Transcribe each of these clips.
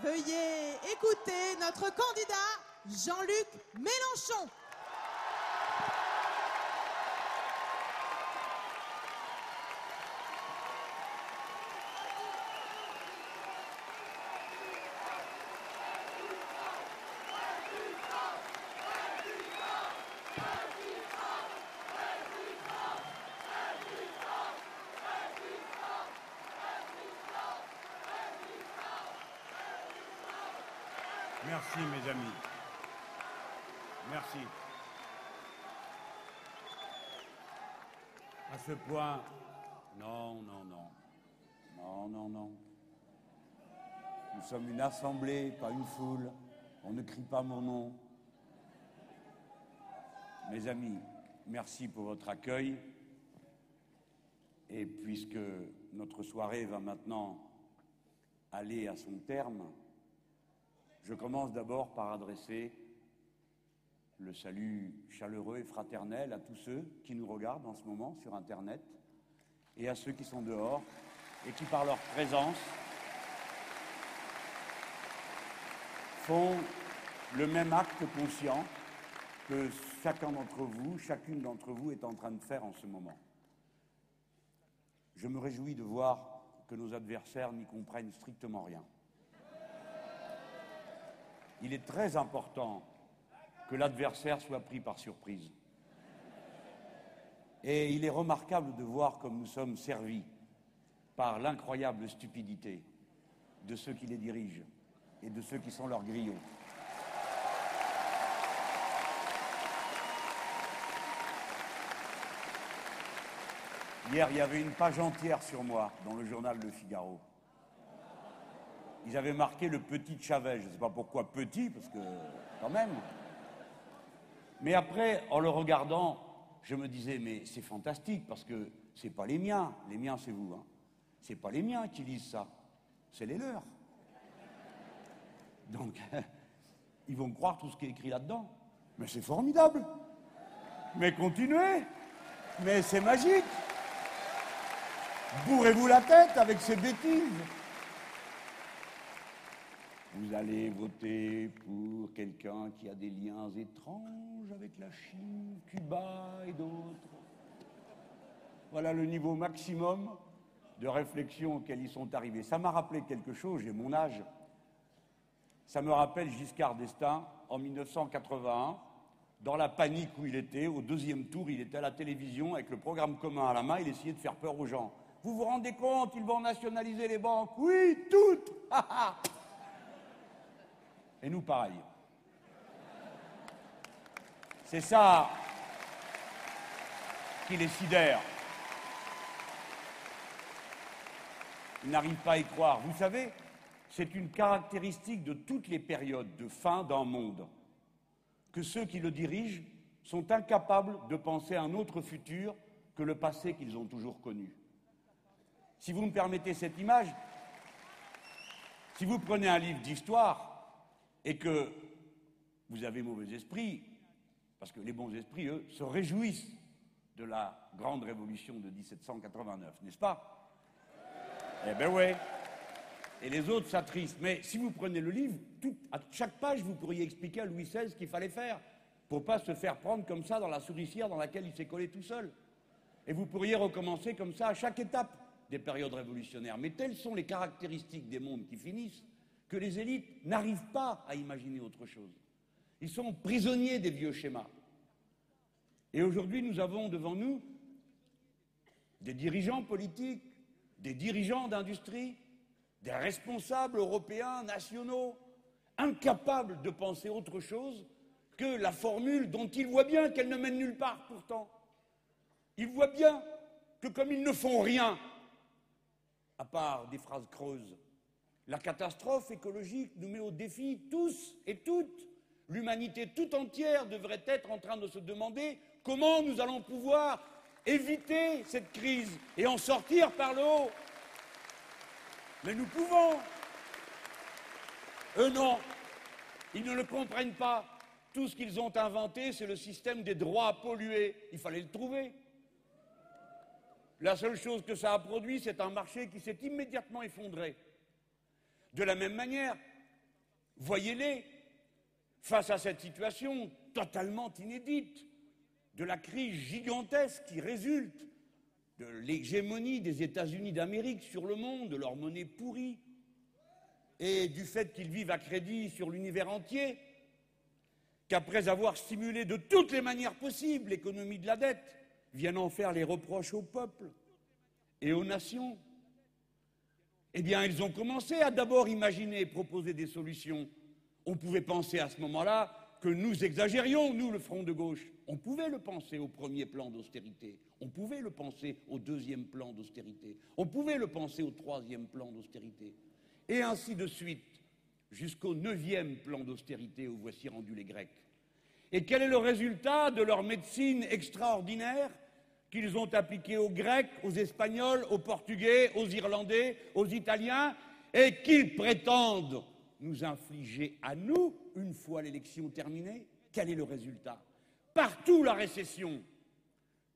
Veuillez écouter notre candidat Jean-Luc Mélenchon. Merci, mes amis. Merci. À point, non, non, non. Non, non, non. Nous sommes une assemblée, pas une foule. On ne crie pas mon nom. Mes amis, merci pour votre accueil. Et puisque notre soirée va maintenant aller à son terme, je commence d'abord par adresser le salut chaleureux et fraternel à tous ceux qui nous regardent en ce moment sur Internet et à ceux qui sont dehors et qui, par leur présence, font le même acte conscient que chacun d'entre vous, chacune d'entre vous est en train de faire en ce moment. Je me réjouis de voir que nos adversaires n'y comprennent strictement rien. Il est très important l'adversaire soit pris par surprise. Et il est remarquable de voir comme nous sommes servis par l'incroyable stupidité de ceux qui les dirigent et de ceux qui sont leurs grillons. Hier, il y avait une page entière sur moi dans le journal Le Figaro. Ils avaient marqué le petit Chavez. Je ne sais pas pourquoi petit, parce que quand même. Mais après, en le regardant, je me disais, mais c'est fantastique, parce que c'est pas les miens. Les miens, c'est vous. Hein. C'est pas les miens qui lisent ça. C'est les leurs. Donc, ils vont croire tout ce qui est écrit là-dedans. Mais c'est formidable. Mais continuez. Mais c'est magique. Bourrez-vous la tête avec ces bêtises. Vous allez voter pour quelqu'un qui a des liens étranges avec la Chine, Cuba et d'autres. Voilà le niveau maximum de réflexion auquel ils sont arrivés. Ça m'a rappelé quelque chose, j'ai mon âge. Ça me rappelle Giscard d'Estaing en 1981, dans la panique où il était, au deuxième tour, il était à la télévision avec le programme commun à la main, il essayait de faire peur aux gens. Vous vous rendez compte, ils vont nationaliser les banques Oui, toutes Et nous, pareil. C'est ça qui les sidère. Ils n'arrivent pas à y croire. Vous savez, c'est une caractéristique de toutes les périodes de fin d'un monde que ceux qui le dirigent sont incapables de penser à un autre futur que le passé qu'ils ont toujours connu. Si vous me permettez cette image, si vous prenez un livre d'histoire, et que vous avez mauvais esprit, parce que les bons esprits, eux, se réjouissent de la grande révolution de 1789, n'est-ce pas? Eh bien oui. Et les autres s'attristent. Mais si vous prenez le livre, à chaque page, vous pourriez expliquer à Louis XVI ce qu'il fallait faire pour ne pas se faire prendre comme ça dans la souricière dans laquelle il s'est collé tout seul. Et vous pourriez recommencer comme ça à chaque étape des périodes révolutionnaires. Mais telles sont les caractéristiques des mondes qui finissent que les élites n'arrivent pas à imaginer autre chose. Ils sont prisonniers des vieux schémas. Et aujourd'hui, nous avons devant nous des dirigeants politiques, des dirigeants d'industrie, des responsables européens, nationaux, incapables de penser autre chose que la formule dont ils voient bien qu'elle ne mène nulle part pourtant. Ils voient bien que comme ils ne font rien, à part des phrases creuses, la catastrophe écologique nous met au défi tous et toutes. L'humanité tout entière devrait être en train de se demander comment nous allons pouvoir éviter cette crise et en sortir par le haut. Mais nous pouvons. Eux non, ils ne le comprennent pas. Tout ce qu'ils ont inventé, c'est le système des droits à polluer. Il fallait le trouver. La seule chose que ça a produit, c'est un marché qui s'est immédiatement effondré. De la même manière, Voyez-les face à cette situation totalement inédite de la crise gigantesque qui résulte de l'hégémonie des États-Unis d'Amérique sur le monde, de leur monnaie pourrie, et du fait qu'ils vivent à crédit sur l'univers entier, qu'après avoir stimulé de toutes les manières possibles l'économie de la dette, viennent en faire les reproches au peuple et aux nations. Eh bien, ils ont commencé à d'abord imaginer et proposer des solutions. On pouvait penser à ce moment-là que nous exagérions, nous, le Front de gauche. On pouvait le penser au premier plan d'austérité, on pouvait le penser au deuxième plan d'austérité, on pouvait le penser au troisième plan d'austérité, et ainsi de suite, jusqu'au neuvième plan d'austérité où voici rendus les Grecs. Et quel est le résultat de leur médecine extraordinaire? Qu'ils ont appliquée aux Grecs, aux Espagnols, aux Portugais, aux Irlandais, aux Italiens, et qu'ils prétendent nous infliger à nous, une fois l'élection terminée Quel est le résultat? Partout la récession,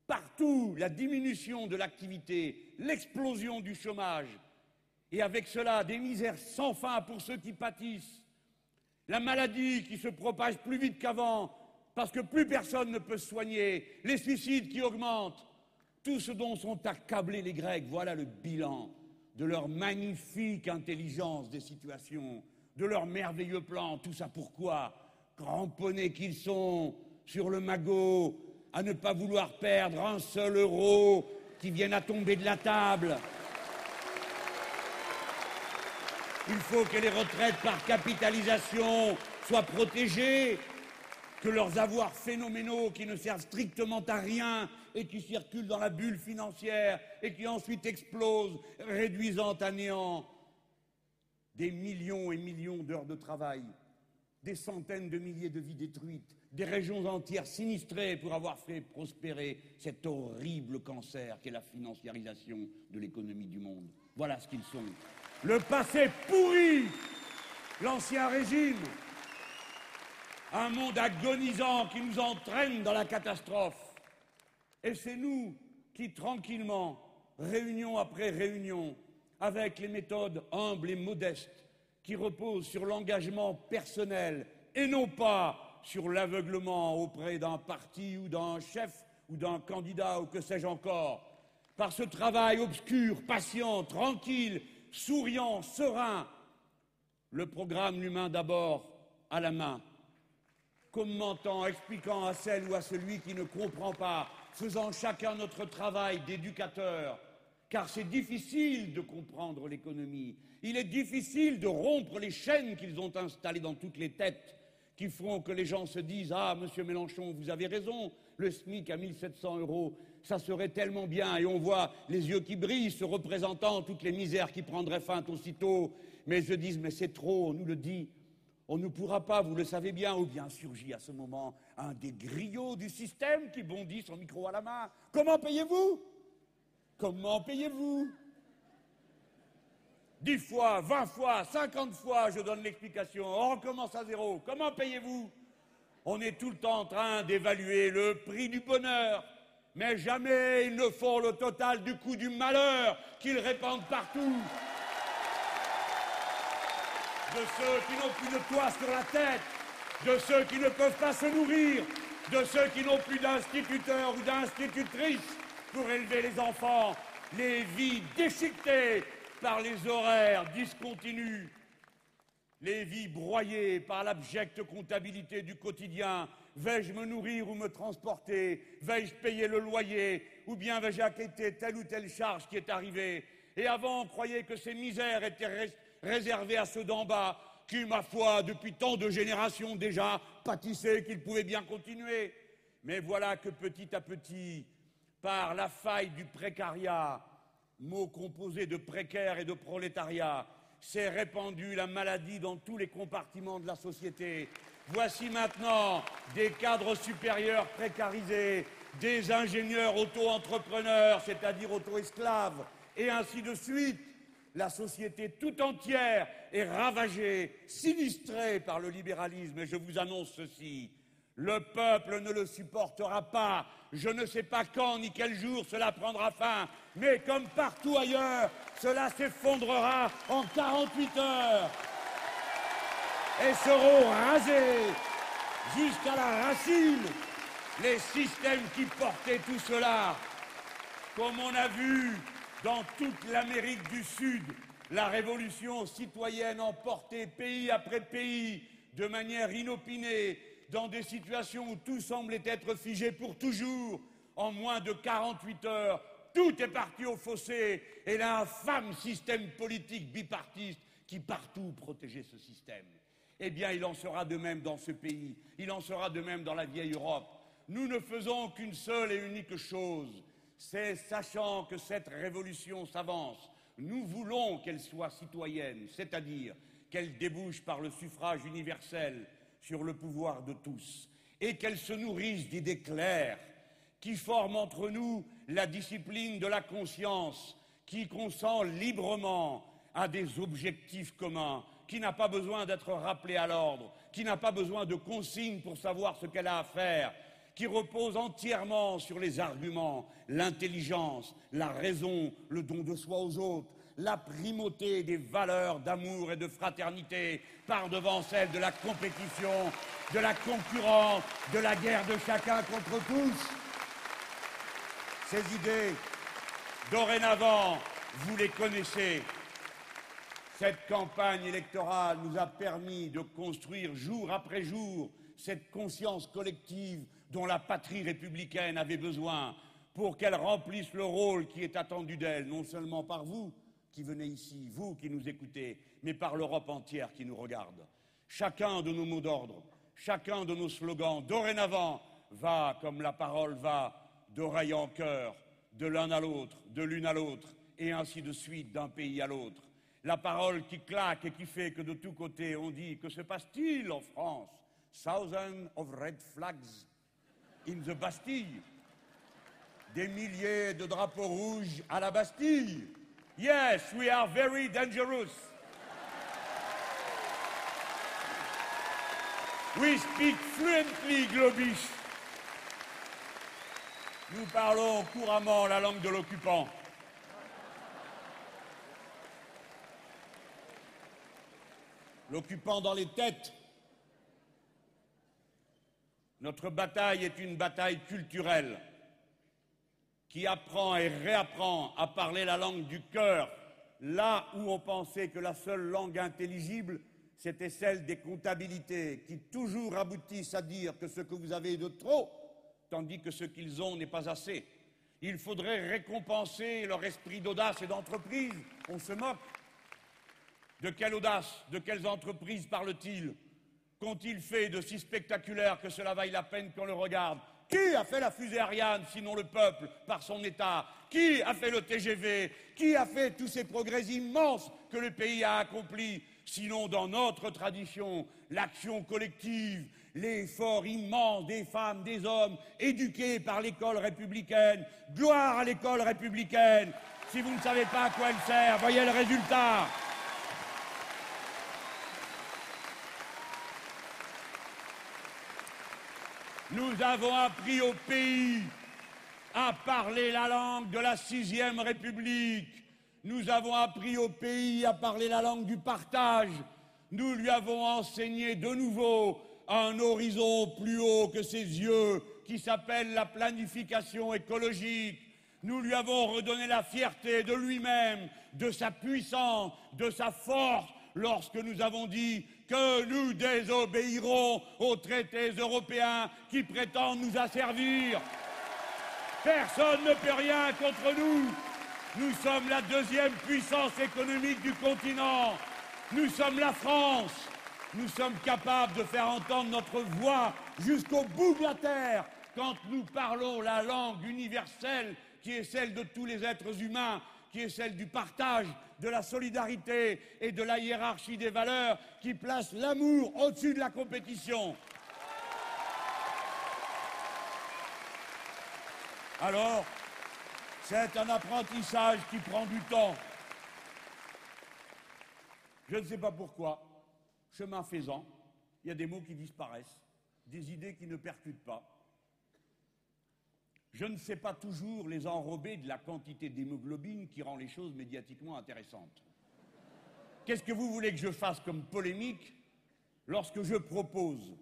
partout la diminution de l'activité, l'explosion du chômage, et avec cela des misères sans fin pour ceux qui pâtissent, la maladie qui se propage plus vite qu'avant parce que plus personne ne peut soigner, les suicides qui augmentent, tout ce dont sont accablés les Grecs, voilà le bilan de leur magnifique intelligence des situations, de leur merveilleux plan, tout ça pourquoi? Cramponnés qu'ils sont sur le magot, à ne pas vouloir perdre un seul euro qui vienne à tomber de la table. Il faut que les retraites par capitalisation soient protégées, que leurs avoirs phénoménaux qui ne servent strictement à rien et qui circulent dans la bulle financière et qui ensuite explosent, réduisant à néant des millions et millions d'heures de travail, des centaines de milliers de vies détruites, des régions entières sinistrées pour avoir fait prospérer cet horrible cancer qu'est la financiarisation de l'économie du monde. Voilà ce qu'ils sont. Le passé pourri, l'ancien régime, un monde agonisant qui nous entraîne dans la catastrophe. Et c'est nous qui, tranquillement, réunion après réunion, avec les méthodes humbles et modestes, qui reposent sur l'engagement personnel et non pas sur l'aveuglement auprès d'un parti ou d'un chef ou d'un candidat ou que sais-je encore, par ce travail obscur, patient, tranquille, souriant, serein, le programme L'humain d'abord à la main, commentant, expliquant à celle ou à celui qui ne comprend pas, faisant chacun notre travail d'éducateur, car c'est difficile de comprendre l'économie. Il est difficile de rompre les chaînes qu'ils ont installées dans toutes les têtes, qui font que les gens se disent Ah, monsieur Mélenchon, vous avez raison, le SMIC à 1700 euros, ça serait tellement bien. Et on voit les yeux qui brillent, se représentant toutes les misères qui prendraient fin aussitôt. Mais ils se disent Mais c'est trop, on nous le dit. On ne pourra pas, vous le savez bien, ou bien surgit à ce moment un des griots du système qui bondit son micro à la main. Comment payez-vous? Comment payez-vous? Dix fois, vingt fois, cinquante fois, je donne l'explication. On recommence à zéro. Comment payez-vous? On est tout le temps en train d'évaluer le prix du bonheur, mais jamais ils ne font le total du coût du malheur qu'ils répandent partout. De ceux qui n'ont plus de toit sur la tête, de ceux qui ne peuvent pas se nourrir, de ceux qui n'ont plus d'instituteurs ou d'institutrices pour élever les enfants, les vies déchiquetées par les horaires discontinus, les vies broyées par l'abjecte comptabilité du quotidien. Vais-je me nourrir ou me transporter? Vais-je payer le loyer? Ou bien vais-je acquitter telle ou telle charge qui est arrivée? Et avant, on croyait que ces misères étaient réservées à ceux d'en bas, qui, ma foi, depuis tant de générations déjà, pâtissaient qu'ils pouvaient bien continuer. Mais voilà que petit à petit, par la faille du précariat, mot composé de précaire et de prolétariat, s'est répandue la maladie dans tous les compartiments de la société. Voici maintenant des cadres supérieurs précarisés, des ingénieurs auto-entrepreneurs, c'est-à-dire auto-esclaves, et ainsi de suite. La société tout entière est ravagée, sinistrée par le libéralisme, et je vous annonce ceci. Le peuple ne le supportera pas. Je ne sais pas quand ni quel jour cela prendra fin, mais comme partout ailleurs, cela s'effondrera en 48 heures. et seront rasés jusqu'à la racine les systèmes qui portaient tout cela, comme on a vu dans toute l'Amérique du Sud, la révolution citoyenne emportait pays après pays de manière inopinée dans des situations où tout semblait être figé pour toujours. En moins de 48 heures, tout est parti au fossé et l'infâme système politique bipartiste qui partout protégeait ce système. Eh bien, il en sera de même dans ce pays, il en sera de même dans la vieille Europe. Nous ne faisons qu'une seule et unique chose, c'est sachant que cette révolution s'avance, nous voulons qu'elle soit citoyenne, c'est-à-dire qu'elle débouche par le suffrage universel sur le pouvoir de tous, et qu'elle se nourrisse d'idées claires qui forment entre nous la discipline de la conscience, qui consent librement à des objectifs communs, qui n'a pas besoin d'être rappelée à l'ordre, qui n'a pas besoin de consignes pour savoir ce qu'elle a à faire, qui repose entièrement sur les arguments, l'intelligence, la raison, le don de soi aux autres, la primauté des valeurs d'amour et de fraternité par devant celle de la compétition, de la concurrence, de la guerre de chacun contre tous. Ces idées, dorénavant, vous les connaissez. Cette campagne électorale nous a permis de construire jour après jour cette conscience collective dont la patrie républicaine avait besoin pour qu'elle remplisse le rôle qui est attendu d'elle, non seulement par vous qui venez ici, vous qui nous écoutez, mais par l'Europe entière qui nous regarde. Chacun de nos mots d'ordre, chacun de nos slogans, dorénavant, va comme la parole va, d'oreille en cœur, de l'un à l'autre, de l'une à l'autre, et ainsi de suite d'un pays à l'autre. La parole qui claque et qui fait que de tous côtés on dit que se passe-t-il en France? Thousands of red flags in the Bastille. Des milliers de drapeaux rouges à la Bastille. Yes, we are very dangerous. We speak fluently Globish. Nous parlons couramment la langue de l'occupant. L'occupant dans les têtes, notre bataille est une bataille culturelle qui apprend et réapprend à parler la langue du cœur, là où on pensait que la seule langue intelligible, c'était celle des comptabilités, qui toujours aboutissent à dire que ce que vous avez est de trop, tandis que ce qu'ils ont n'est pas assez. Il faudrait récompenser leur esprit d'audace et d'entreprise. On se moque. De quelle audace, de quelles entreprises parle-t-il? Qu'ont-ils fait de si spectaculaire que cela vaille la peine qu'on le regarde Qui a fait la fusée Ariane, sinon le peuple, par son État? Qui a fait le TGV Qui a fait tous ces progrès immenses que le pays a accomplis? Sinon, dans notre tradition, l'action collective, l'effort immense des femmes, des hommes, éduqués par l'école républicaine. Gloire à l'école républicaine. Si vous ne savez pas à quoi elle sert, voyez le résultat. Nous avons appris au pays à parler la langue de la sixième République. Nous avons appris au pays à parler la langue du partage. Nous lui avons enseigné de nouveau un horizon plus haut que ses yeux qui s'appelle la planification écologique. Nous lui avons redonné la fierté de lui-même, de sa puissance, de sa force, lorsque nous avons dit que nous désobéirons aux traités européens qui prétendent nous asservir. Personne ne peut rien contre nous. Nous sommes la deuxième puissance économique du continent. Nous sommes la France. Nous sommes capables de faire entendre notre voix jusqu'au bout de la terre quand nous parlons la langue universelle qui est celle de tous les êtres humains, qui est celle du partage, de la solidarité et de la hiérarchie des valeurs qui place l'amour au-dessus de la compétition. Alors, c'est un apprentissage qui prend du temps. Je ne sais pas pourquoi, chemin faisant, il y a des mots qui disparaissent, des idées qui ne percutent pas. Je ne sais pas toujours les enrober de la quantité d'hémoglobine qui rend les choses médiatiquement intéressantes. Qu'est-ce que vous voulez que je fasse comme polémique lorsque je propose,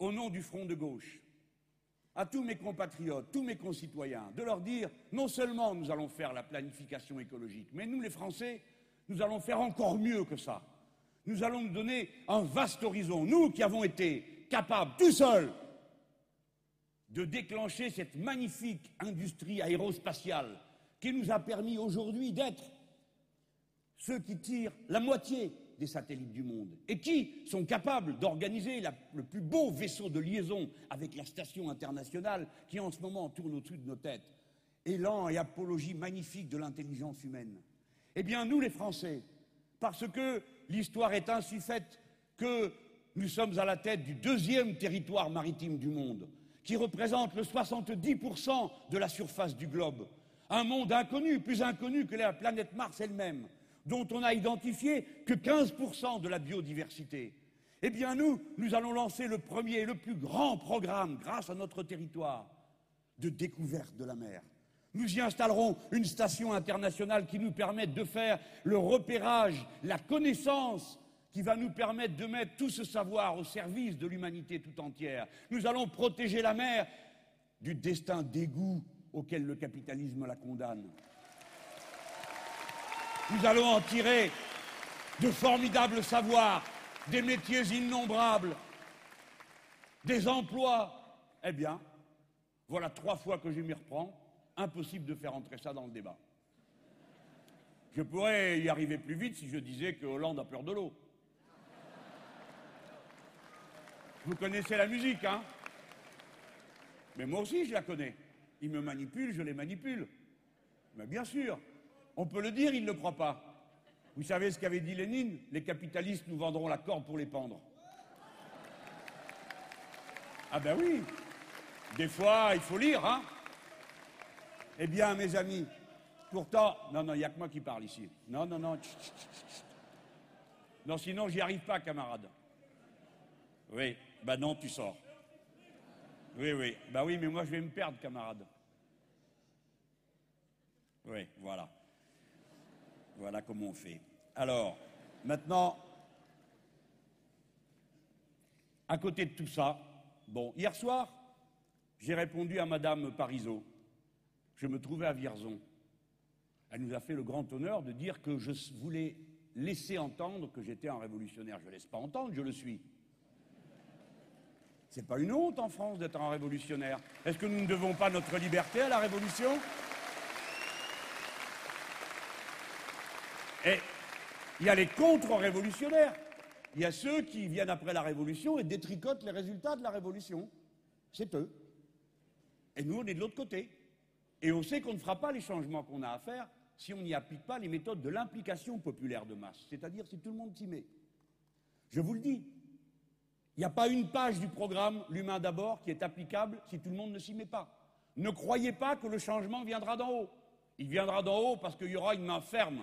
au nom du Front de gauche, à tous mes compatriotes, tous mes concitoyens, de leur dire non seulement nous allons faire la planification écologique, mais nous les Français, nous allons faire encore mieux que ça. Nous allons nous donner un vaste horizon, nous qui avons été capables, tout seuls, de déclencher cette magnifique industrie aérospatiale qui nous a permis aujourd'hui d'être ceux qui tirent la moitié des satellites du monde et qui sont capables d'organiser le plus beau vaisseau de liaison avec la station internationale qui en ce moment tourne au-dessus de nos têtes. Élan et apologie magnifique de l'intelligence humaine. Eh bien, nous les Français, parce que l'histoire est ainsi faite que nous sommes à la tête du deuxième territoire maritime du monde, qui représente le 70% de la surface du globe. Un monde inconnu, plus inconnu que la planète Mars elle-même, dont on n'a identifié que 15% de la biodiversité. Eh bien, nous, nous allons lancer le premier et le plus grand programme, grâce à notre territoire, de découverte de la mer. Nous y installerons une station internationale qui nous permette de faire le repérage, la connaissance qui va nous permettre de mettre tout ce savoir au service de l'humanité tout entière. Nous allons protéger la mer du destin d'égout auquel le capitalisme la condamne. Nous allons en tirer de formidables savoirs, des métiers innombrables, des emplois. Eh bien, voilà trois fois que je m'y reprends. Impossible de faire entrer ça dans le débat. Je pourrais y arriver plus vite si je disais que Hollande a peur de l'eau. Vous connaissez la musique, hein? Mais moi aussi, je la connais. Ils me manipulent, je les manipule. Mais bien sûr, on peut le dire, ils ne le croient pas. Vous savez ce qu'avait dit Lénine? Les capitalistes nous vendront la corde pour les pendre. Ah ben oui, des fois, il faut lire, hein? Eh bien, mes amis, pourtant, non, non, il n'y a que moi qui parle ici. Non, non, non. Non, sinon, j'y arrive pas, camarade. Oui, bah non, tu sors. Oui, oui. Bah oui, mais moi je vais me perdre, camarade. Oui, voilà. Voilà comment on fait. Alors, maintenant, à côté de tout ça, bon, hier soir, j'ai répondu à Madame Parisot. Je me trouvais à Vierzon. Elle nous a fait le grand honneur de dire que je voulais laisser entendre que j'étais un révolutionnaire. Je ne laisse pas entendre, je le suis. C'est pas une honte en France d'être un révolutionnaire. Est-ce que nous ne devons pas notre liberté à la révolution? Et il y a les contre-révolutionnaires. Il y a ceux qui viennent après la révolution et détricotent les résultats de la révolution. C'est eux. Et nous, on est de l'autre côté. Et on sait qu'on ne fera pas les changements qu'on a à faire si on n'y applique pas les méthodes de l'implication populaire de masse, c'est-à-dire si tout le monde s'y met. Je vous le dis, il n'y a pas une page du programme L'humain d'abord qui est applicable si tout le monde ne s'y met pas. Ne croyez pas que le changement viendra d'en haut. Il viendra d'en haut parce qu'il y aura une main ferme.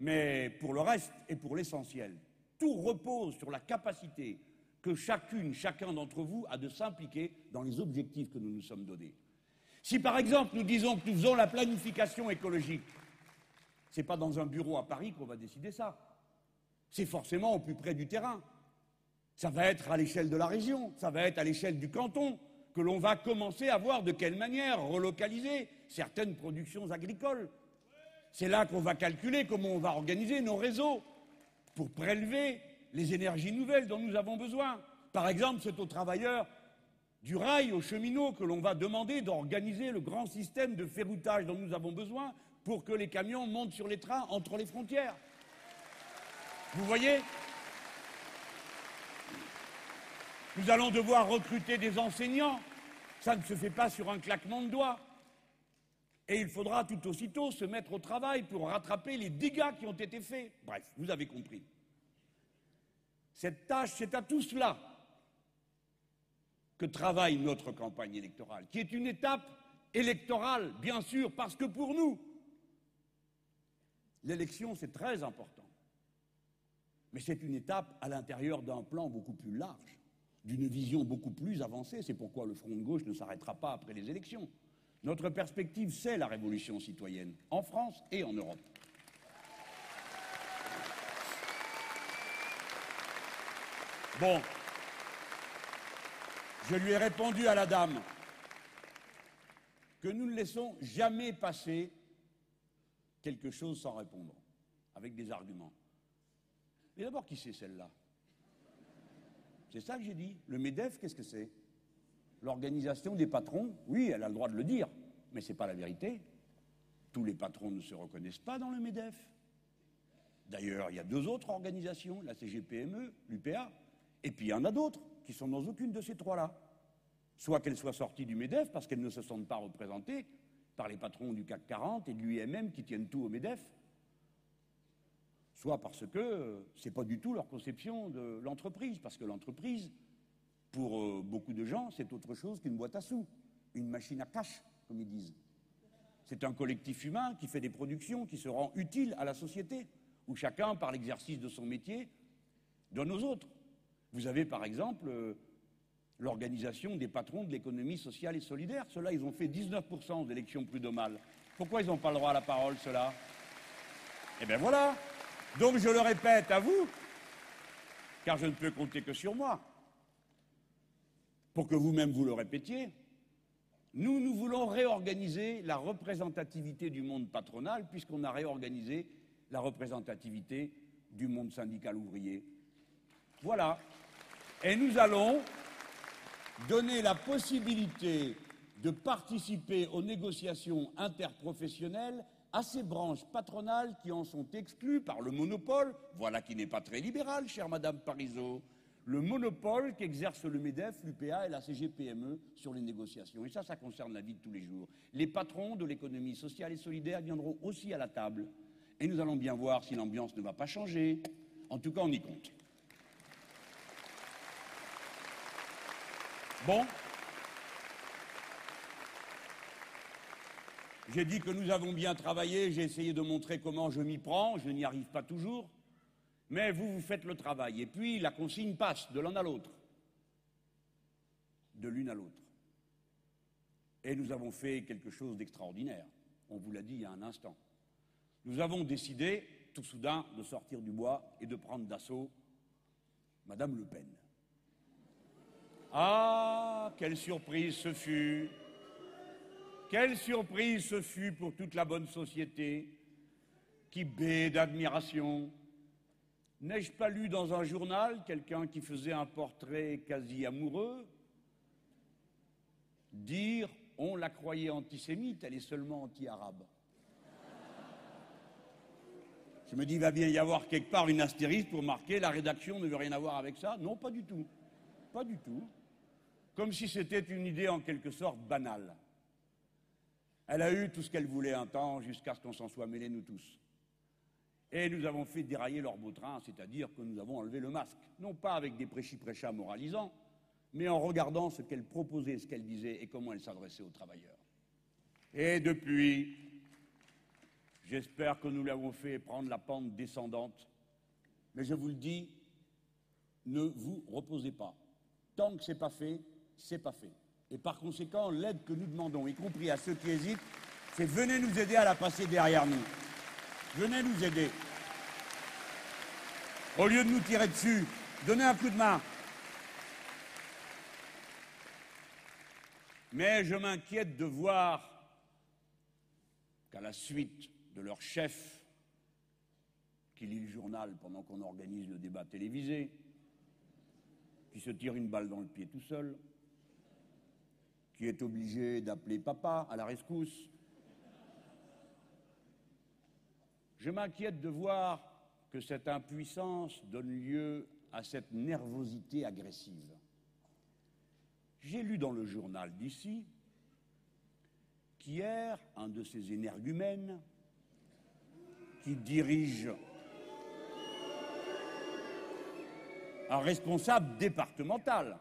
Mais pour le reste et pour l'essentiel, tout repose sur la capacité que chacune, chacun d'entre vous a de s'impliquer dans les objectifs que nous nous sommes donnés. Si par exemple nous disons que nous faisons la planification écologique, ce n'est pas dans un bureau à Paris qu'on va décider ça. C'est forcément au plus près du terrain. Ça va être à l'échelle de la région, ça va être à l'échelle du canton que l'on va commencer à voir de quelle manière relocaliser certaines productions agricoles. C'est là qu'on va calculer comment on va organiser nos réseaux pour prélever les énergies nouvelles dont nous avons besoin. Par exemple, c'est aux travailleurs du rail, aux cheminots, que l'on va demander d'organiser le grand système de ferroutage dont nous avons besoin pour que les camions montent sur les trains entre les frontières. Vous voyez? Nous allons devoir recruter des enseignants. Ça ne se fait pas sur un claquement de doigts. Et il faudra tout aussitôt se mettre au travail pour rattraper les dégâts qui ont été faits. Bref, vous avez compris. Cette tâche, c'est à tout cela que travaille notre campagne électorale, qui est une étape électorale, bien sûr, parce que pour nous, l'élection, c'est très important. Mais c'est une étape à l'intérieur d'un plan beaucoup plus large d'une vision beaucoup plus avancée. C'est pourquoi le Front de gauche ne s'arrêtera pas après les élections. Notre perspective, c'est la révolution citoyenne, en France et en Europe. Bon. Je lui ai répondu à la dame que nous ne laissons jamais passer quelque chose sans répondre, avec des arguments. Mais d'abord, qui c'est celle-là? C'est ça que j'ai dit. Le MEDEF, qu'est-ce que c'est? L'organisation des patrons, oui, elle a le droit de le dire, mais ce n'est pas la vérité. Tous les patrons ne se reconnaissent pas dans le MEDEF. D'ailleurs, il y a deux autres organisations, la CGPME, l'UPA, et puis il y en a d'autres qui sont dans aucune de ces trois-là. Soit qu'elles soient sorties du MEDEF parce qu'elles ne se sentent pas représentées par les patrons du CAC 40 et de l'UIMM qui tiennent tout au MEDEF, soit parce que ce n'est pas du tout leur conception de l'entreprise, parce que l'entreprise, pour euh, beaucoup de gens, c'est autre chose qu'une boîte à sous, une machine à cash, comme ils disent. C'est un collectif humain qui fait des productions, qui se rend utile à la société, où chacun, par l'exercice de son métier, donne aux autres. Vous avez par exemple euh, l'organisation des patrons de l'économie sociale et solidaire. Ceux-là, ils ont fait 19% d'élections prud'homales. Pourquoi ils n'ont pas le droit à la parole, ceux-là? Eh bien voilà. Donc je le répète à vous, car je ne peux compter que sur moi, pour que vous-même vous le répétiez. Nous, nous voulons réorganiser la représentativité du monde patronal, puisqu'on a réorganisé la représentativité du monde syndical ouvrier. Voilà. Et nous allons donner la possibilité de participer aux négociations interprofessionnelles à ces branches patronales qui en sont exclues par le monopole, voilà qui n'est pas très libéral, chère Madame Parisot, le monopole qu'exerce le MEDEF, l'UPA et la CGPME sur les négociations. Et ça, ça concerne la vie de tous les jours. Les patrons de l'économie sociale et solidaire viendront aussi à la table. Et nous allons bien voir si l'ambiance ne va pas changer. En tout cas, on y compte. Bon. J'ai dit que nous avons bien travaillé, j'ai essayé de montrer comment je m'y prends, je n'y arrive pas toujours, mais vous, vous faites le travail. Et puis, la consigne passe de l'un à l'autre, de l'une à l'autre. Et nous avons fait quelque chose d'extraordinaire, on vous l'a dit il y a un instant. Nous avons décidé, tout soudain, de sortir du bois et de prendre d'assaut Madame Le Pen. Ah, quelle surprise ce fut Quelle surprise ce fut pour toute la bonne société qui baie d'admiration. N'ai-je pas lu dans un journal quelqu'un qui faisait un portrait quasi amoureux? Dire on la croyait antisémite, elle est seulement anti-arabe Je me dis, va bien y avoir quelque part une astérisque pour marquer la rédaction ne veut rien avoir avec ça. Non, pas du tout. Pas du tout comme si c'était une idée en quelque sorte banale. Elle a eu tout ce qu'elle voulait un temps jusqu'à ce qu'on s'en soit mêlés nous tous. Et nous avons fait dérailler leur beau train, c'est-à-dire que nous avons enlevé le masque, non pas avec des prêchis-prêchats moralisants, mais en regardant ce qu'elle proposait, ce qu'elle disait et comment elle s'adressait aux travailleurs. Et depuis, j'espère que nous l'avons fait prendre la pente descendante, mais je vous le dis, ne vous reposez pas. Tant que ce n'est pas fait, c'est pas fait. Et par conséquent, l'aide que nous demandons, y compris à ceux qui hésitent, c'est venez nous aider à la passer derrière nous. Venez nous aider. Au lieu de nous tirer dessus, donnez un coup de main. Mais je m'inquiète de voir qu'à la suite de leur chef, qui lit le journal pendant qu'on organise le débat télévisé, qui se tire une balle dans le pied tout seul, qui est obligé d'appeler papa à la rescousse. Je m'inquiète de voir que cette impuissance donne lieu à cette nervosité agressive. J'ai lu dans le journal d'ici qu'hier, un de ces énergumènes qui dirige un responsable départemental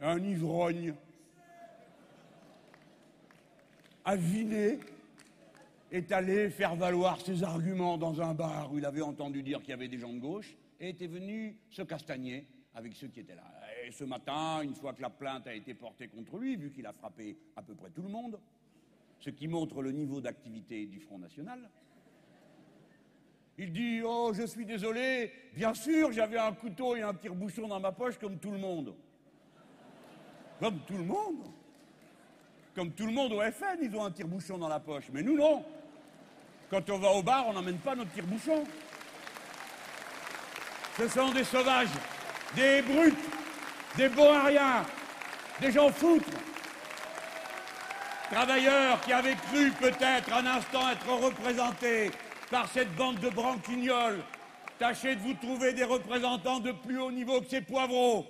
un ivrogne aviné est allé faire valoir ses arguments dans un bar où il avait entendu dire qu'il y avait des gens de gauche et était venu se castagner avec ceux qui étaient là. Et ce matin, une fois que la plainte a été portée contre lui, vu qu'il a frappé à peu près tout le monde, ce qui montre le niveau d'activité du Front National, Il dit Oh, je suis désolé, bien sûr, j'avais un couteau et un tire-bouchon dans ma poche comme tout le monde. Comme tout le monde. Comme tout le monde au FN, ils ont un tire-bouchon dans la poche. Mais nous, non. Quand on va au bar, on n'emmène pas notre tire-bouchon. Ce sont des sauvages, des brutes, des rien, des gens foutres. Travailleurs qui avaient cru peut-être un instant être représentés par cette bande de branquignoles. Tâchez de vous trouver des représentants de plus haut niveau que ces poivreaux.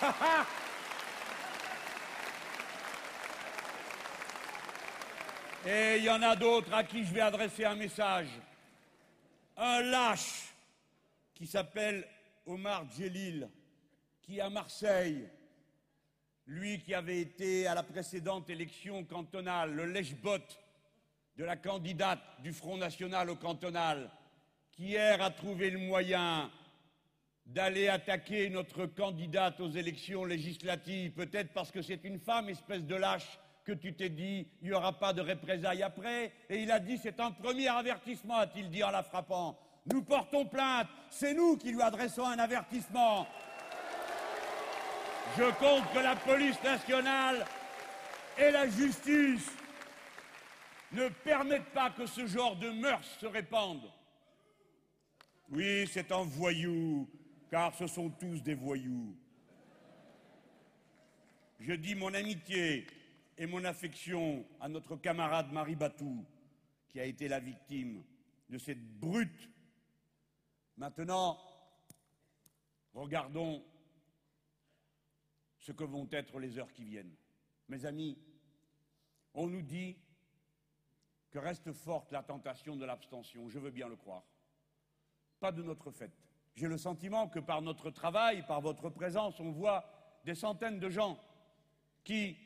Et il y en a d'autres à qui je vais adresser un message. Un lâche qui s'appelle Omar Djelil, qui à Marseille, lui qui avait été à la précédente élection cantonale, le lèche-bot de la candidate du Front National au cantonal, qui hier a trouvé le moyen d'aller attaquer notre candidate aux élections législatives, peut-être parce que c'est une femme, espèce de lâche, que tu t'es dit, il n'y aura pas de représailles après. Et il a dit, c'est un premier avertissement, a-t-il dit en la frappant. Nous portons plainte, c'est nous qui lui adressons un avertissement. Je compte que la police nationale et la justice ne permettent pas que ce genre de mœurs se répandent. Oui, c'est un voyou, car ce sont tous des voyous. Je dis mon amitié et mon affection à notre camarade Marie Batou, qui a été la victime de cette brute. Maintenant, regardons ce que vont être les heures qui viennent. Mes amis, on nous dit que reste forte la tentation de l'abstention, je veux bien le croire. Pas de notre fait. J'ai le sentiment que par notre travail, par votre présence, on voit des centaines de gens qui,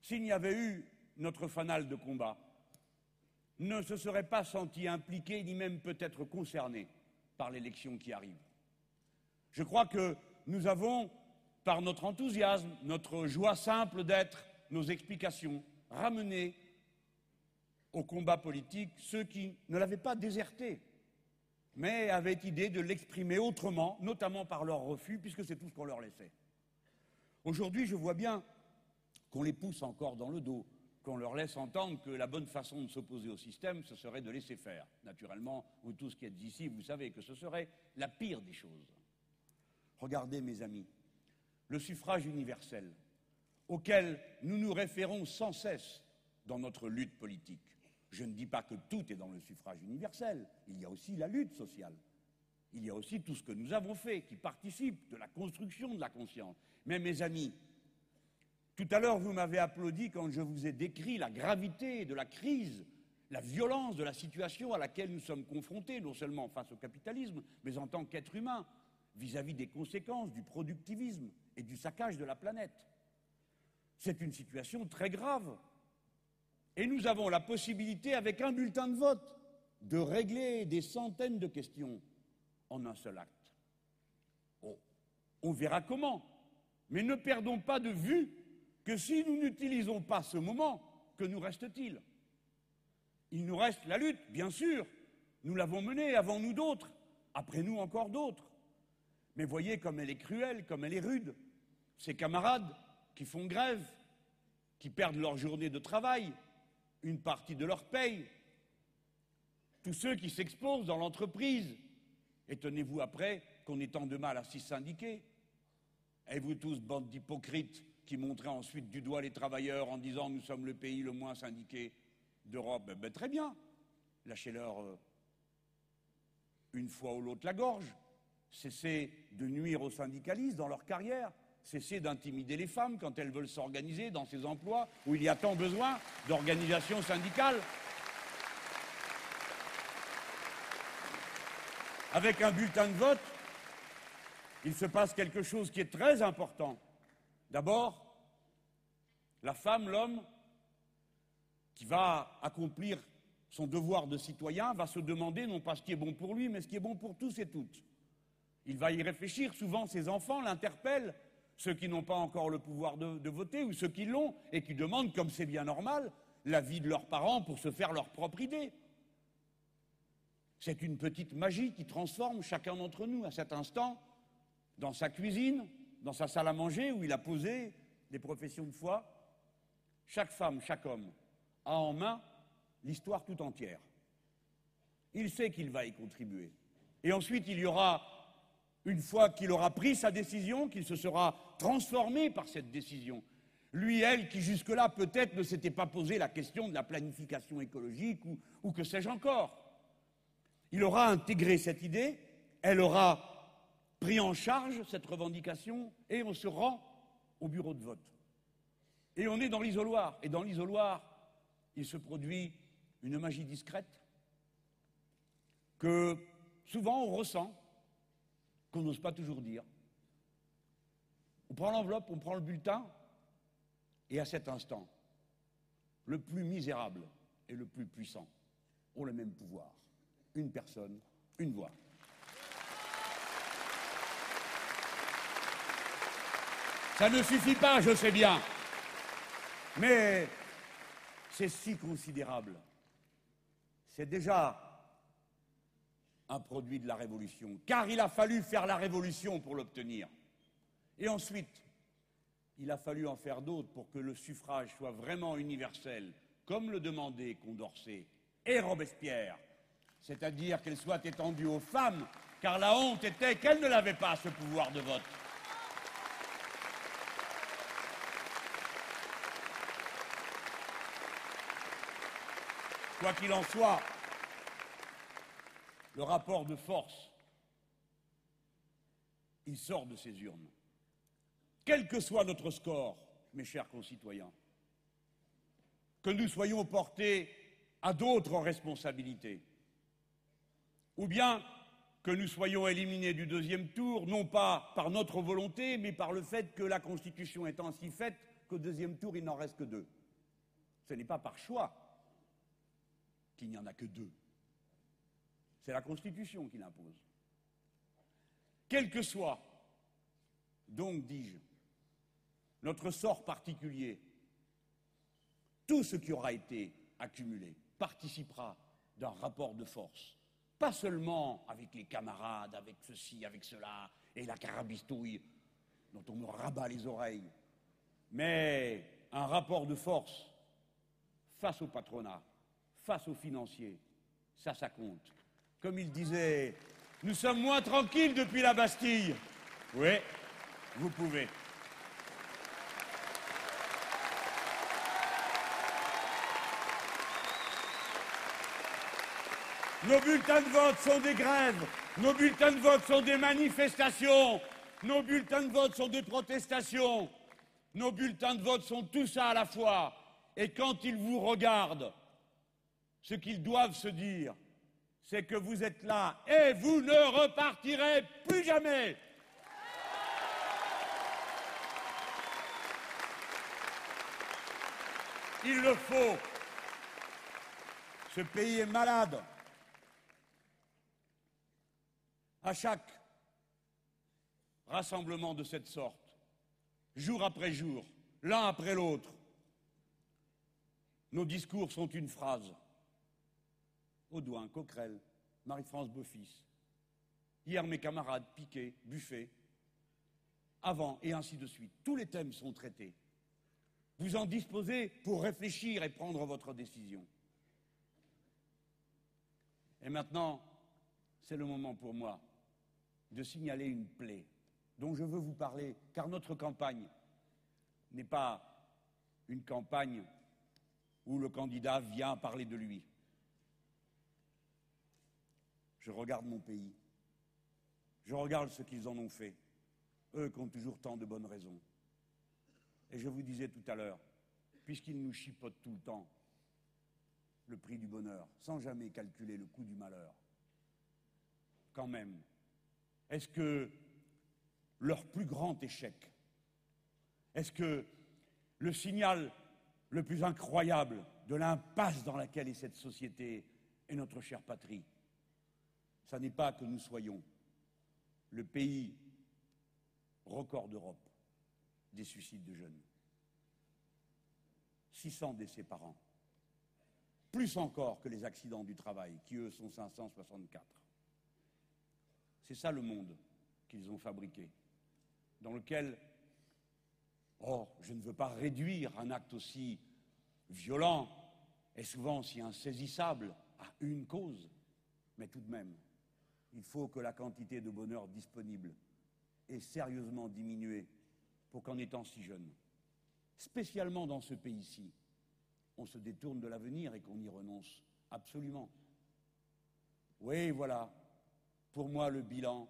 s'il n'y avait eu notre fanal de combat, ne se seraient pas sentis impliqués, ni même peut-être concernés par l'élection qui arrive. Je crois que nous avons, par notre enthousiasme, notre joie simple d'être, nos explications, ramené au combat politique ceux qui ne l'avaient pas déserté, mais avaient idée de l'exprimer autrement, notamment par leur refus, puisque c'est tout ce qu'on leur laissait. Aujourd'hui, je vois bien qu'on les pousse encore dans le dos, qu'on leur laisse entendre que la bonne façon de s'opposer au système, ce serait de laisser faire. Naturellement, vous tous qui êtes ici, vous savez que ce serait la pire des choses. Regardez, mes amis, le suffrage universel, auquel nous nous référons sans cesse dans notre lutte politique. Je ne dis pas que tout est dans le suffrage universel, il y a aussi la lutte sociale. Il y a aussi tout ce que nous avons fait qui participe de la construction de la conscience. Mais mes amis, tout à l'heure, vous m'avez applaudi quand je vous ai décrit la gravité de la crise, la violence de la situation à laquelle nous sommes confrontés, non seulement face au capitalisme, mais en tant qu'être humain, vis-à-vis des conséquences du productivisme et du saccage de la planète. C'est une situation très grave. Et nous avons la possibilité, avec un bulletin de vote, de régler des centaines de questions en un seul acte. Oh, on verra comment. Mais ne perdons pas de vue que si nous n'utilisons pas ce moment, que nous reste-t-il? Il nous reste la lutte, bien sûr. Nous l'avons menée, avant nous d'autres, après nous encore d'autres. Mais voyez comme elle est cruelle, comme elle est rude. Ces camarades qui font grève, qui perdent leur journée de travail, une partie de leur paye, tous ceux qui s'exposent dans l'entreprise. Étonnez-vous après qu'on ait tant de mal à s'y syndiquer. Et vous tous, bande d'hypocrites, qui montraient ensuite du doigt les travailleurs en disant nous sommes le pays le moins syndiqué d'Europe, ben, ben, très bien. Lâchez-leur euh, une fois ou l'autre la gorge. Cessez de nuire aux syndicalistes dans leur carrière. Cessez d'intimider les femmes quand elles veulent s'organiser dans ces emplois où il y a tant besoin d'organisation syndicale. Avec un bulletin de vote, il se passe quelque chose qui est très important. D'abord, la femme, l'homme, qui va accomplir son devoir de citoyen, va se demander non pas ce qui est bon pour lui, mais ce qui est bon pour tous et toutes. Il va y réfléchir, souvent ses enfants l'interpellent, ceux qui n'ont pas encore le pouvoir de, voter ou ceux qui l'ont et qui demandent, comme c'est bien normal, la vie de leurs parents pour se faire leur propre idée. C'est une petite magie qui transforme chacun d'entre nous à cet instant dans sa cuisine, dans sa salle à manger où il a posé des professions de foi. Chaque femme, chaque homme a en main l'histoire tout entière. Il sait qu'il va y contribuer. Et ensuite, il y aura, une fois qu'il aura pris sa décision, qu'il se sera transformé par cette décision, lui, elle, qui jusque-là peut-être ne s'était pas posé la question de la planification écologique ou, ou que sais-je encore. Il aura intégré cette idée, elle aura pris en charge cette revendication et on se rend au bureau de vote. Et on est dans l'isoloir. Et dans l'isoloir, il se produit une magie discrète que souvent on ressent, qu'on n'ose pas toujours dire. On prend l'enveloppe, on prend le bulletin, et à cet instant, le plus misérable et le plus puissant ont le même pouvoir. Une personne, une voix. Ça ne suffit pas, je sais bien. Mais c'est si considérable. C'est déjà un produit de la Révolution, car il a fallu faire la Révolution pour l'obtenir. Et ensuite, il a fallu en faire d'autres pour que le suffrage soit vraiment universel, comme le demandaient Condorcet et Robespierre, c'est-à-dire qu'elle soit étendue aux femmes, car la honte était qu'elles ne l'avaient pas ce pouvoir de vote. Quoi qu'il en soit, le rapport de force, il sort de ces urnes. Quel que soit notre score, mes chers concitoyens, que nous soyons portés à d'autres responsabilités, ou bien que nous soyons éliminés du deuxième tour, non pas par notre volonté, mais par le fait que la Constitution est ainsi faite qu'au deuxième tour, il n'en reste que deux. Ce n'est pas par choix qu'il n'y en a que deux. C'est la Constitution qui l'impose. Quel que soit, donc dis-je, notre sort particulier, tout ce qui aura été accumulé participera d'un rapport de force, pas seulement avec les camarades, avec ceci, avec cela, et la carabistouille dont on me rabat les oreilles, mais un rapport de force face au patronat, face aux financiers. Ça, ça compte. Comme il disait, nous sommes moins tranquilles depuis la Bastille. Oui, vous pouvez. Nos bulletins de vote sont des grèves, nos bulletins de vote sont des manifestations, nos bulletins de vote sont des protestations, nos bulletins de vote sont tout ça à la fois. Et quand ils vous regardent, ce qu'ils doivent se dire, c'est que vous êtes là et vous ne repartirez plus jamais. Il le faut. Ce pays est malade. À chaque rassemblement de cette sorte, jour après jour, l'un après l'autre, nos discours sont une phrase. Audouin, Coquerel, Marie-France Beaufils. Hier, mes camarades, Piquet, Buffet. Avant, et ainsi de suite. Tous les thèmes sont traités. Vous en disposez pour réfléchir et prendre votre décision. Et maintenant, c'est le moment pour moi de signaler une plaie dont je veux vous parler, car notre campagne n'est pas une campagne où le candidat vient parler de lui. Je regarde mon pays. Je regarde ce qu'ils en ont fait, eux qui ont toujours tant de bonnes raisons. Et je vous disais tout à l'heure, puisqu'ils nous chipotent tout le temps le prix du bonheur, sans jamais calculer le coût du malheur, quand même, est-ce que leur plus grand échec, est-ce que le signal le plus incroyable de l'impasse dans laquelle est cette société et notre chère patrie, ce n'est pas que nous soyons le pays record d'Europe des suicides de jeunes. 600 décès par an. plus encore que les accidents du travail, qui eux sont 564. C'est ça le monde qu'ils ont fabriqué, dans lequel, oh, je ne veux pas réduire un acte aussi violent et souvent aussi insaisissable à une cause, mais tout de même, il faut que la quantité de bonheur disponible ait sérieusement diminué pour qu'en étant si jeune, spécialement dans ce pays-ci, on se détourne de l'avenir et qu'on y renonce absolument. Oui, voilà, pour moi, le bilan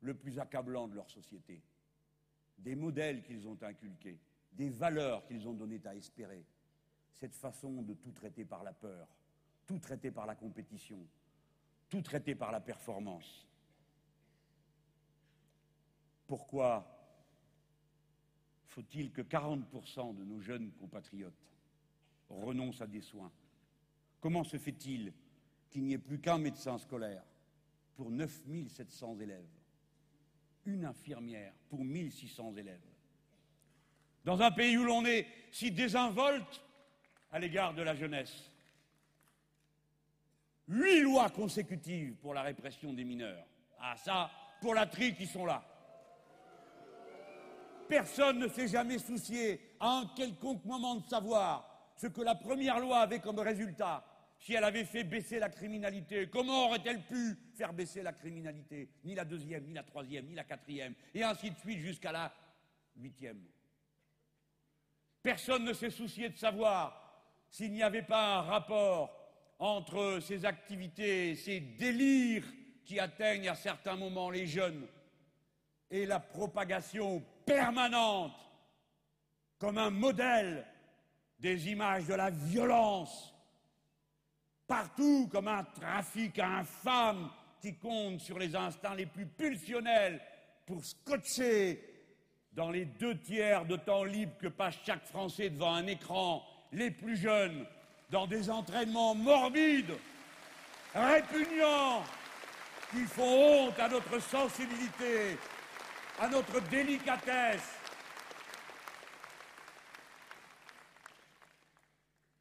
le plus accablant de leur société. Des modèles qu'ils ont inculqués, des valeurs qu'ils ont données à espérer. Cette façon de tout traiter par la peur, tout traiter par la compétition, tout traiter par la performance. Pourquoi faut-il que 40% de nos jeunes compatriotes renoncent à des soins? Comment se fait-il qu'il n'y ait plus qu'un médecin scolaire pour 9700 élèves, une infirmière pour 1600 élèves Dans un pays où l'on est si désinvolte à l'égard de la jeunesse, huit lois consécutives pour la répression des mineurs. Ah ça, pour la tri qui sont là. Personne ne s'est jamais soucié à un quelconque moment de savoir ce que la première loi avait comme résultat, si elle avait fait baisser la criminalité. Comment aurait-elle pu faire baisser la criminalité Ni la deuxième, ni la troisième, ni la quatrième, et ainsi de suite jusqu'à la huitième. Personne ne s'est soucié de savoir s'il n'y avait pas un rapport entre ces activités, ces délires qui atteignent à certains moments les jeunes et la propagation permanente comme un modèle des images de la violence, partout comme un trafic infâme qui compte sur les instincts les plus pulsionnels pour scotcher dans les deux tiers de temps libre que passe chaque Français devant un écran les plus jeunes dans des entraînements morbides, répugnants, qui font honte à notre sensibilité, à notre délicatesse.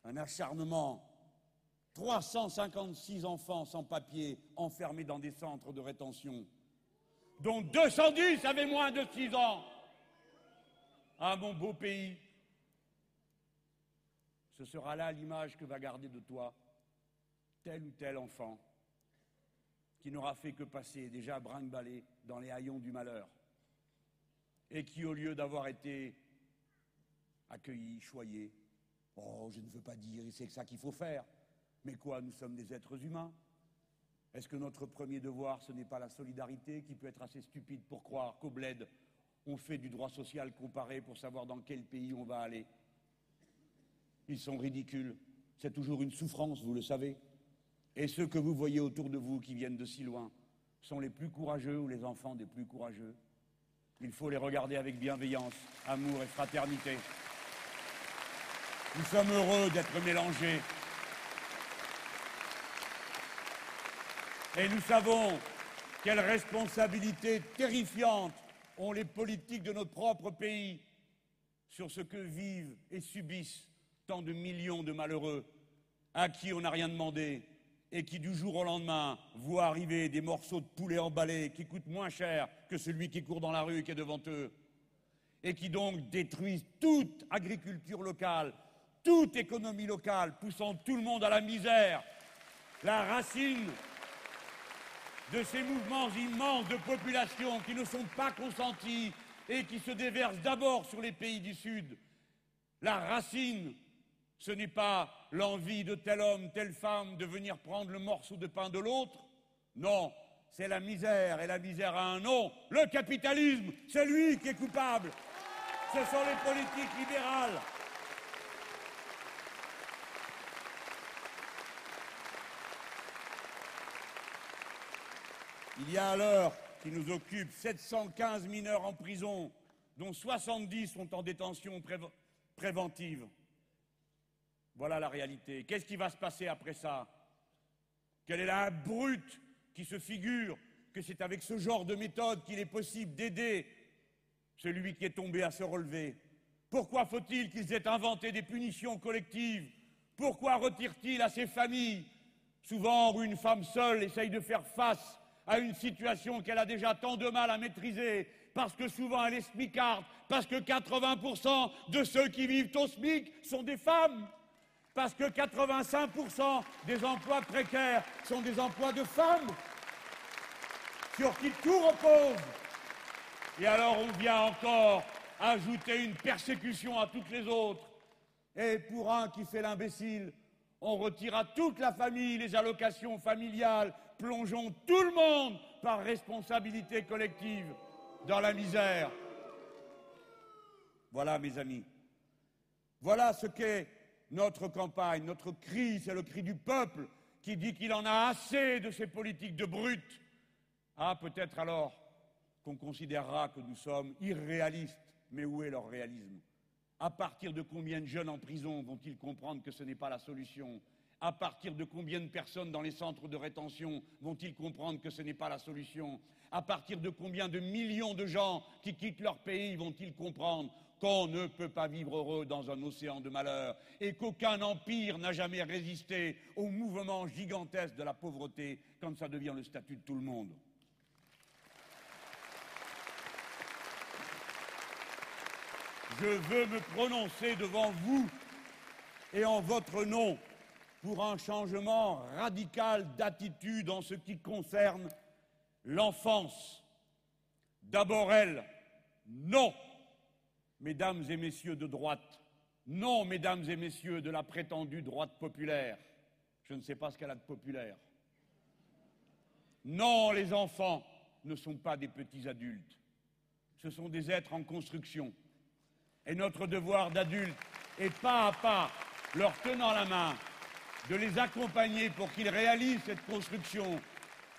Un acharnement. 356 enfants sans papier enfermés dans des centres de rétention, dont 210 avaient moins de 6 ans. Ah, mon beau pays, ce sera là l'image que va garder de toi tel ou tel enfant qui n'aura fait que passer déjà brinque-ballé dans les haillons du malheur et qui, au lieu d'avoir été accueilli, choyé, oh, je ne veux pas dire, c'est ça qu'il faut faire, mais quoi, nous sommes des êtres humains? Est-ce que notre premier devoir, ce n'est pas la solidarité qui peut être assez stupide pour croire qu'au bled, on fait du droit social comparé pour savoir dans quel pays on va aller? Ils sont ridicules. C'est toujours une souffrance, vous le savez. Et ceux que vous voyez autour de vous qui viennent de si loin sont les plus courageux ou les enfants des plus courageux. Il faut les regarder avec bienveillance, amour et fraternité. Nous sommes heureux d'être mélangés. Et nous savons quelle responsabilité terrifiante ont les politiques de notre propre pays sur ce que vivent et subissent tant de millions de malheureux à qui on n'a rien demandé et qui du jour au lendemain voient arriver des morceaux de poulet emballés qui coûtent moins cher que celui qui court dans la rue et qui est devant eux, et qui donc détruisent toute agriculture locale, toute économie locale, poussant tout le monde à la misère. La racine de ces mouvements immenses de population qui ne sont pas consentis et qui se déversent d'abord sur les pays du Sud, la racine ce n'est pas l'envie de tel homme, telle femme de venir prendre le morceau de pain de l'autre. Non, c'est la misère, et la misère a un nom. Le capitalisme, c'est lui qui est coupable. Ce sont les politiques libérales. Il y a à l'heure qui nous occupe 715 mineurs en prison, dont 70 sont en détention préventive. Voilà la réalité. Qu'est-ce qui va se passer après ça? Quelle est la brute qui se figure que c'est avec ce genre de méthode qu'il est possible d'aider celui qui est tombé à se relever? Pourquoi faut-il qu'ils aient inventé des punitions collectives? Pourquoi retire-t-il à ces familles, souvent une femme seule essaye de faire face à une situation qu'elle a déjà tant de mal à maîtriser, parce que souvent elle est smicarde, parce que 80% de ceux qui vivent au SMIC sont des femmes, parce que 85% des emplois précaires sont des emplois de femmes, sur qui tout repose. Et alors on vient encore ajouter une persécution à toutes les autres. Et pour un qui fait l'imbécile, on retire à toute la famille les allocations familiales, plongeons tout le monde par responsabilité collective dans la misère. Voilà, mes amis. Voilà ce qu'est notre campagne, notre cri, c'est le cri du peuple qui dit qu'il en a assez de ces politiques de brutes. Ah, peut-être alors qu'on considérera que nous sommes irréalistes, mais où est leur réalisme? À partir de combien de jeunes en prison vont-ils comprendre que ce n'est pas la solution? À partir de combien de personnes dans les centres de rétention vont-ils comprendre que ce n'est pas la solution? À partir de combien de millions de gens qui quittent leur pays vont-ils comprendre qu'on ne peut pas vivre heureux dans un océan de malheur et qu'aucun empire n'a jamais résisté au mouvement gigantesque de la pauvreté quand ça devient le statut de tout le monde? Je veux me prononcer devant vous et en votre nom pour un changement radical d'attitude en ce qui concerne l'enfance. D'abord elle, non mesdames et messieurs de droite, non, mesdames et messieurs de la prétendue droite populaire. Je ne sais pas ce qu'elle a de populaire. Non, les enfants ne sont pas des petits adultes. Ce sont des êtres en construction. Et notre devoir d'adulte est pas à pas, leur tenant la main, de les accompagner pour qu'ils réalisent cette construction,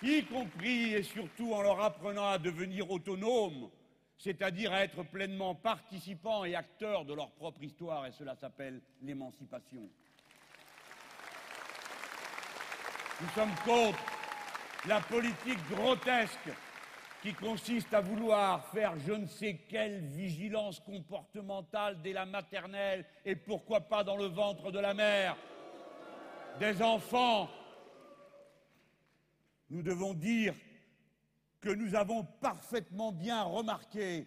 y compris et surtout en leur apprenant à devenir autonomes, c'est-à-dire à être pleinement participants et acteurs de leur propre histoire, et cela s'appelle l'émancipation. Nous sommes contre la politique grotesque qui consiste à vouloir faire je ne sais quelle vigilance comportementale dès la maternelle et pourquoi pas dans le ventre de la mère des enfants. Nous devons dire que nous avons parfaitement bien remarqué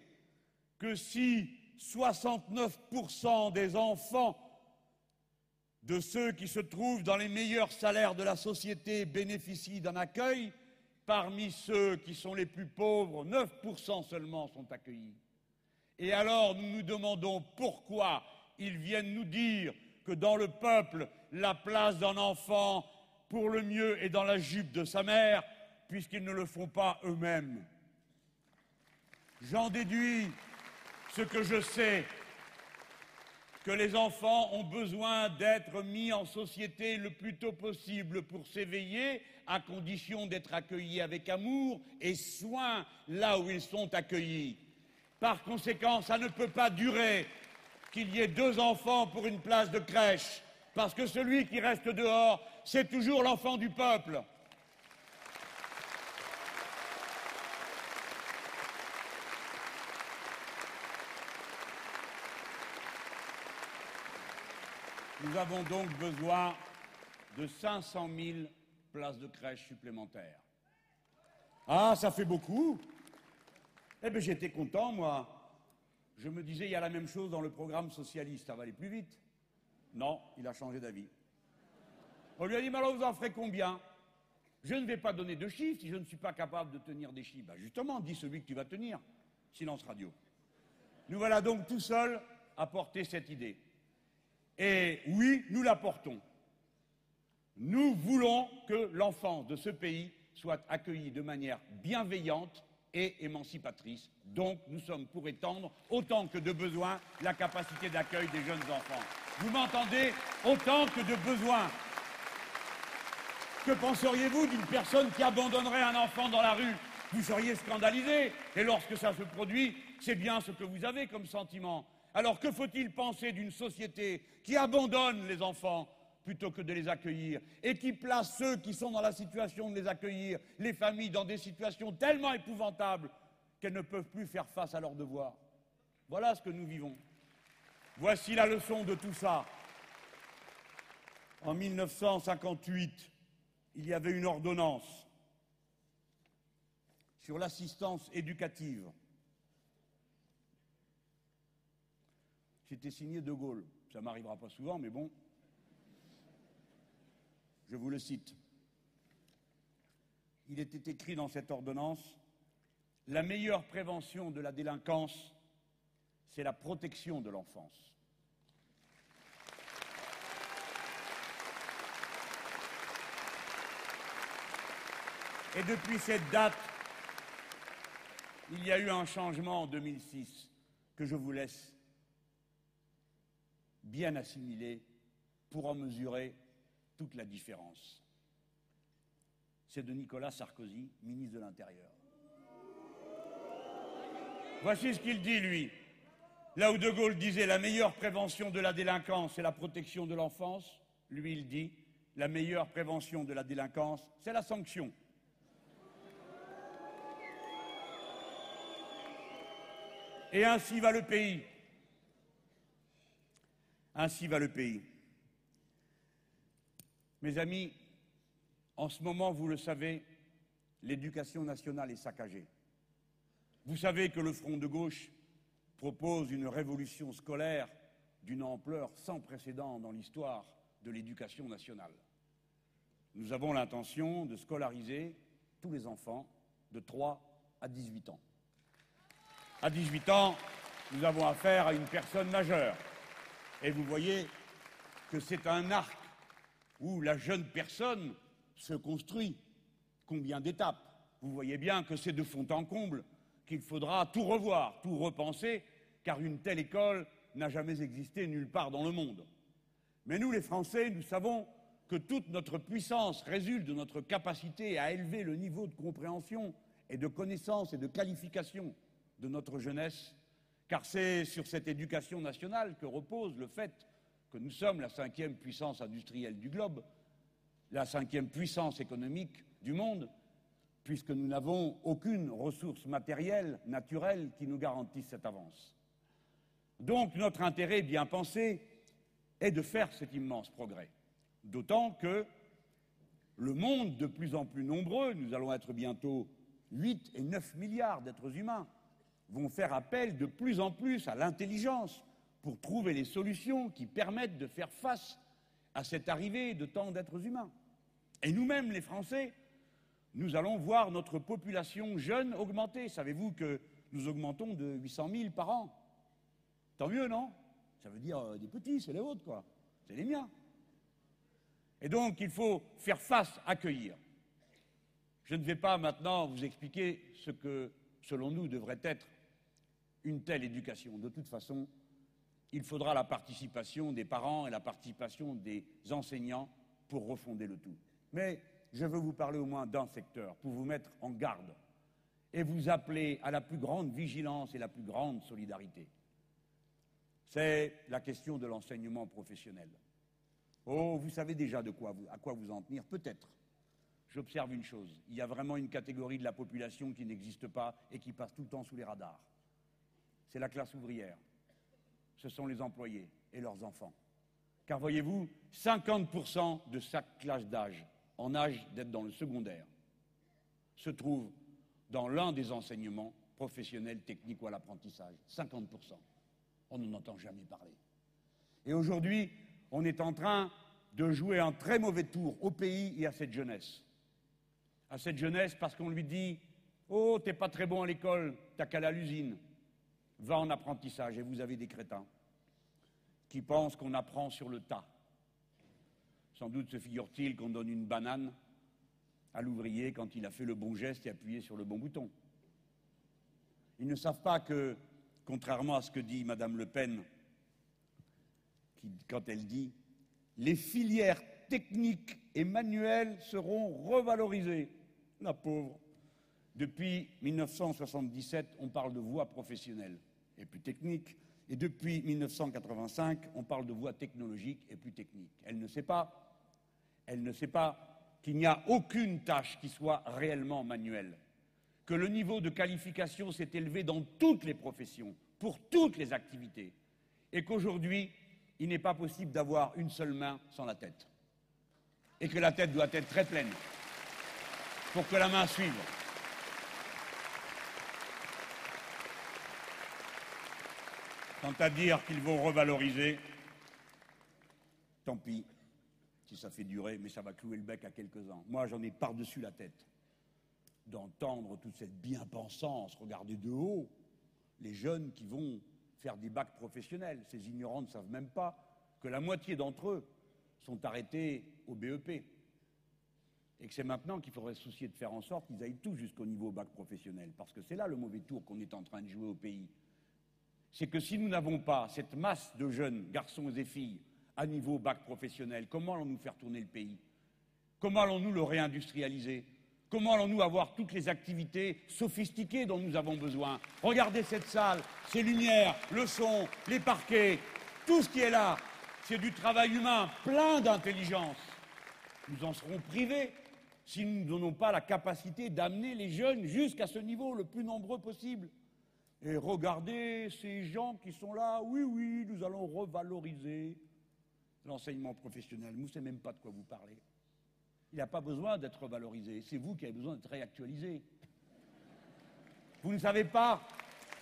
que si 69% des enfants de ceux qui se trouvent dans les meilleurs salaires de la société bénéficient d'un accueil, parmi ceux qui sont les plus pauvres, 9% seulement sont accueillis. Et alors nous nous demandons pourquoi ils viennent nous dire que dans le peuple, la place d'un enfant, pour le mieux, est dans la jupe de sa mère, puisqu'ils ne le font pas eux-mêmes. J'en déduis ce que je sais, que les enfants ont besoin d'être mis en société le plus tôt possible pour s'éveiller, à condition d'être accueillis avec amour et soin là où ils sont accueillis. Par conséquent, ça ne peut pas durer qu'il y ait deux enfants pour une place de crèche, parce que celui qui reste dehors, c'est toujours l'enfant du peuple. Nous avons donc besoin de 500 000 places de crèche supplémentaires. Ah, ça fait beaucoup Eh bien, j'étais content, moi. Je me disais, il y a la même chose dans le programme socialiste, ça va aller plus vite. Non, il a changé d'avis. On lui a dit, mais alors vous en ferez combien? Je ne vais pas donner de chiffres si je ne suis pas capable de tenir des chiffres. Ben justement, dis celui que tu vas tenir. Silence radio. Nous voilà donc tout seuls à porter cette idée. Et oui, nous la portons. Nous voulons que l'enfant de ce pays soit accueilli de manière bienveillante et émancipatrice. Donc, nous sommes pour étendre autant que de besoin la capacité d'accueil des jeunes enfants. Vous m'entendez Autant que de besoin. Que penseriez-vous d'une personne qui abandonnerait un enfant dans la rue? Vous seriez scandalisé. Et lorsque ça se produit, c'est bien ce que vous avez comme sentiment. Alors que faut-il penser d'une société qui abandonne les enfants plutôt que de les accueillir? Et qui place ceux qui sont dans la situation de les accueillir, les familles, dans des situations tellement épouvantables qu'elles ne peuvent plus faire face à leurs devoirs? Voilà ce que nous vivons. Voici la leçon de tout ça. En 1958, il y avait une ordonnance sur l'assistance éducative. C'était signé De Gaulle. Ça m'arrivera pas souvent, mais bon. Je vous le cite. Il était écrit dans cette ordonnance La meilleure prévention de la délinquance, c'est la protection de l'enfance. Et depuis cette date, il y a eu un changement en 2006 que je vous laisse bien assimiler pour en mesurer toute la différence. C'est de Nicolas Sarkozy, ministre de l'Intérieur. Voici ce qu'il dit, lui. Là où De Gaulle disait la meilleure prévention de la délinquance, c'est la protection de l'enfance, lui, il dit la meilleure prévention de la délinquance, c'est la sanction. Et ainsi va le pays. Ainsi va le pays. Mes amis, en ce moment, vous le savez, l'éducation nationale est saccagée. Vous savez que le Front de gauche propose une révolution scolaire d'une ampleur sans précédent dans l'histoire de l'éducation nationale. Nous avons l'intention de scolariser tous les enfants de 3 à 18 ans. À 18 ans, nous avons affaire à une personne majeure. Et vous voyez que c'est un arc où la jeune personne se construit. Combien d'étapes Vous voyez bien que c'est de fond en comble qu'il faudra tout revoir, tout repenser, car une telle école n'a jamais existé nulle part dans le monde. Mais nous, les Français, nous savons que toute notre puissance résulte de notre capacité à élever le niveau de compréhension et de connaissance et de qualification de notre jeunesse, car c'est sur cette éducation nationale que repose le fait que nous sommes la cinquième puissance industrielle du globe, la cinquième puissance économique du monde, puisque nous n'avons aucune ressource matérielle, naturelle, qui nous garantisse cette avance. Donc notre intérêt bien pensé est de faire cet immense progrès. D'autant que le monde de plus en plus nombreux, nous allons être bientôt 8 et 9 milliards d'êtres humains, vont faire appel de plus en plus à l'intelligence pour trouver les solutions qui permettent de faire face à cette arrivée de tant d'êtres humains. Et nous-mêmes, les Français, nous allons voir notre population jeune augmenter. Savez-vous que nous augmentons de 800 000 par an? Tant mieux, non? Ça veut dire euh, des petits, c'est les vôtres, quoi. C'est les miens. Et donc, il faut faire face, accueillir. Je ne vais pas maintenant vous expliquer ce que, selon nous, devrait être une telle éducation. De toute façon, il faudra la participation des parents et la participation des enseignants pour refonder le tout. Mais je veux vous parler au moins d'un secteur pour vous mettre en garde et vous appeler à la plus grande vigilance et la plus grande solidarité. C'est la question de l'enseignement professionnel. Oh, vous savez déjà à quoi vous en tenir, peut-être. J'observe une chose, il y a vraiment une catégorie de la population qui n'existe pas et qui passe tout le temps sous les radars c'est la classe ouvrière. Ce sont les employés et leurs enfants. Car voyez-vous, 50% de chaque classe d'âge, en âge d'être dans le secondaire, se trouve dans l'un des enseignements professionnels, techniques ou à l'apprentissage. 50%. On n'en entend jamais parler. Et aujourd'hui, on est en train de jouer un très mauvais tour au pays et à cette jeunesse. À cette jeunesse parce qu'on lui dit Oh, t'es pas très bon à l'école, t'as qu'à à l'usine va en apprentissage. Et vous avez des crétins qui pensent qu'on apprend sur le tas. Sans doute se figure-t-il qu'on donne une banane à l'ouvrier quand il a fait le bon geste et appuyé sur le bon bouton. Ils ne savent pas que, contrairement à ce que dit Madame Le Pen, quand elle dit les filières techniques et manuelles seront revalorisées, la pauvre. Depuis 1977, on parle de voie professionnelle et plus technique. Et depuis 1985, on parle de voies technologiques et plus techniques. Elle ne sait pas, elle ne sait pas qu'il n'y a aucune tâche qui soit réellement manuelle, que le niveau de qualification s'est élevé dans toutes les professions, pour toutes les activités, et qu'aujourd'hui, il n'est pas possible d'avoir une seule main sans la tête. et que la tête doit être très pleine pour que la main suive. Quant à dire qu'ils vont revaloriser, tant pis si ça fait durer, mais ça va clouer le bec à quelques-uns. Moi, j'en ai par-dessus la tête d'entendre toute cette bien-pensance, regardez de haut, les jeunes qui vont faire des bacs professionnels. Ces ignorants ne savent même pas que la moitié d'entre eux sont arrêtés au BEP. Et que c'est maintenant qu'il faudrait se soucier de faire en sorte qu'ils aillent tous jusqu'au niveau bac professionnel. Parce que c'est là le mauvais tour qu'on est en train de jouer au pays. C'est que si nous n'avons pas cette masse de jeunes garçons et filles à niveau bac professionnel, comment allons-nous faire tourner le pays? Comment allons-nous le réindustrialiser? Comment allons-nous avoir toutes les activités sophistiquées dont nous avons besoin? Regardez cette salle, ces lumières, le son, les parquets, tout ce qui est là, c'est du travail humain plein d'intelligence. Nous en serons privés si nous ne donnons pas la capacité d'amener les jeunes jusqu'à ce niveau le plus nombreux possible. Et regardez ces gens qui sont là, oui, oui, nous allons revaloriser l'enseignement professionnel. Vous ne savez même pas de quoi vous parlez. Il n'a pas besoin d'être valorisé. C'est vous qui avez besoin d'être réactualisé. Vous ne savez pas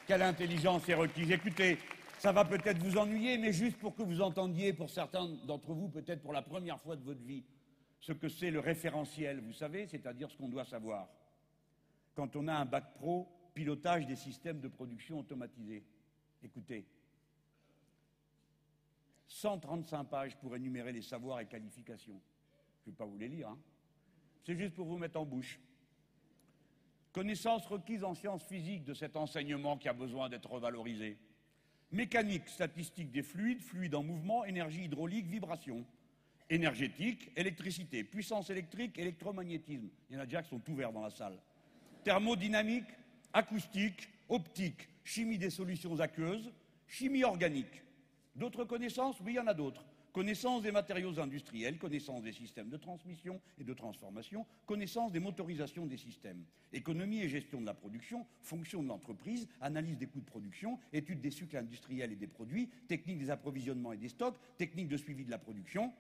quelle intelligence est requise. Écoutez, ça va peut-être vous ennuyer, mais juste pour que vous entendiez, pour certains d'entre vous, peut-être pour la première fois de votre vie, ce que c'est le référentiel, vous savez, c'est-à-dire ce qu'on doit savoir. Quand on a un bac pro, pilotage des systèmes de production automatisés. Écoutez, 135 pages pour énumérer les savoirs et qualifications. Je ne vais pas vous les lire. Hein. C'est juste pour vous mettre en bouche. Connaissances requises en sciences physiques de cet enseignement qui a besoin d'être revalorisé. Mécanique, statistique des fluides, fluides en mouvement, énergie hydraulique, vibration. Énergétique, électricité, puissance électrique, électromagnétisme. Il y en a déjà qui sont ouverts dans la salle. Thermodynamique, acoustique, optique, chimie des solutions aqueuses, chimie organique. D'autres connaissances? Oui, il y en a d'autres connaissance des matériaux industriels, connaissance des systèmes de transmission et de transformation, connaissance des motorisations des systèmes, économie et gestion de la production, fonction de l'entreprise, analyse des coûts de production, étude des cycles industriels et des produits, technique des approvisionnements et des stocks, technique de suivi de la production,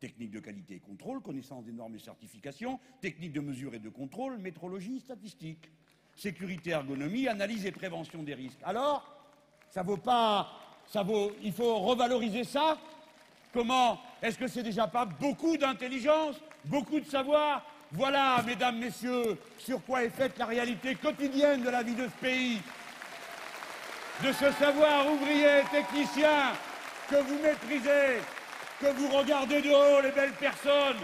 technique de qualité et contrôle, connaissance des normes et certifications, technique de mesure et de contrôle, métrologie, statistique, sécurité, ergonomie, analyse et prévention des risques. Alors, ça vaut pas, ça vaut, il faut revaloriser ça Comment Est-ce que c'est déjà pas beaucoup d'intelligence, beaucoup de savoir? Voilà, mesdames, messieurs, sur quoi est faite la réalité quotidienne de la vie de ce pays. De ce savoir ouvrier, technicien, que vous maîtrisez, que vous regardez de haut les belles personnes,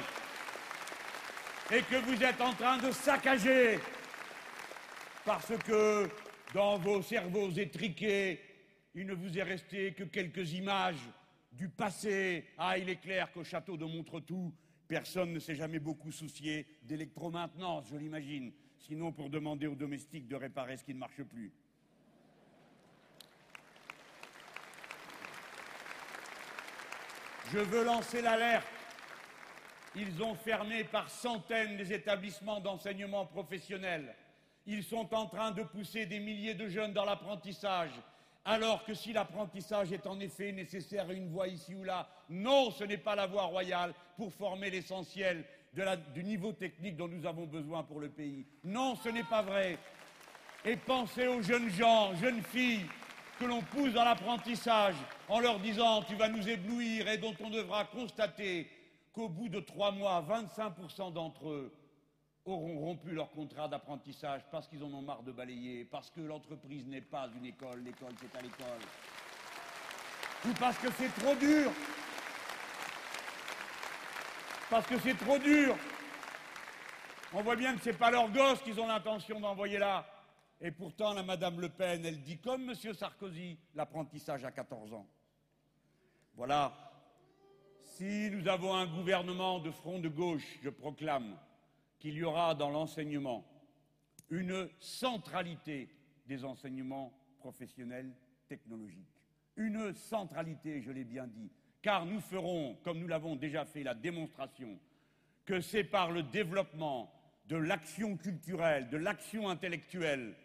et que vous êtes en train de saccager, parce que dans vos cerveaux étriqués, il ne vous est resté que quelques images du passé. Ah, il est clair qu'au château de Montretout, personne ne s'est jamais beaucoup soucié d'électromaintenance, je l'imagine. Sinon, pour demander aux domestiques de réparer ce qui ne marche plus. Je veux lancer l'alerte. Ils ont fermé par centaines les établissements d'enseignement professionnel. Ils sont en train de pousser des milliers de jeunes dans l'apprentissage alors que si l'apprentissage est en effet nécessaire à une voie ici ou là, non, ce n'est pas la voie royale pour former l'essentiel du niveau technique dont nous avons besoin pour le pays. Non, ce n'est pas vrai. Et pensez aux jeunes gens, jeunes filles, que l'on pousse dans l'apprentissage en leur disant tu vas nous éblouir et dont on devra constater qu'au bout de trois mois, 25% d'entre eux auront rompu leur contrat d'apprentissage parce qu'ils en ont marre de balayer, parce que l'entreprise n'est pas une école, l'école c'est à l'école, ou parce que c'est trop dur, parce que c'est trop dur. On voit bien que ce n'est pas leurs gosses qu'ils ont l'intention d'envoyer là. Et pourtant, la Madame Le Pen, elle dit comme M. Sarkozy, l'apprentissage à 14 ans. Voilà. Si nous avons un gouvernement de front de gauche, je proclame, qu'il y aura dans l'enseignement une centralité des enseignements professionnels technologiques. Une centralité, je l'ai bien dit, car nous ferons, comme nous l'avons déjà fait, la démonstration que c'est par le développement de l'action culturelle, de l'action intellectuelle,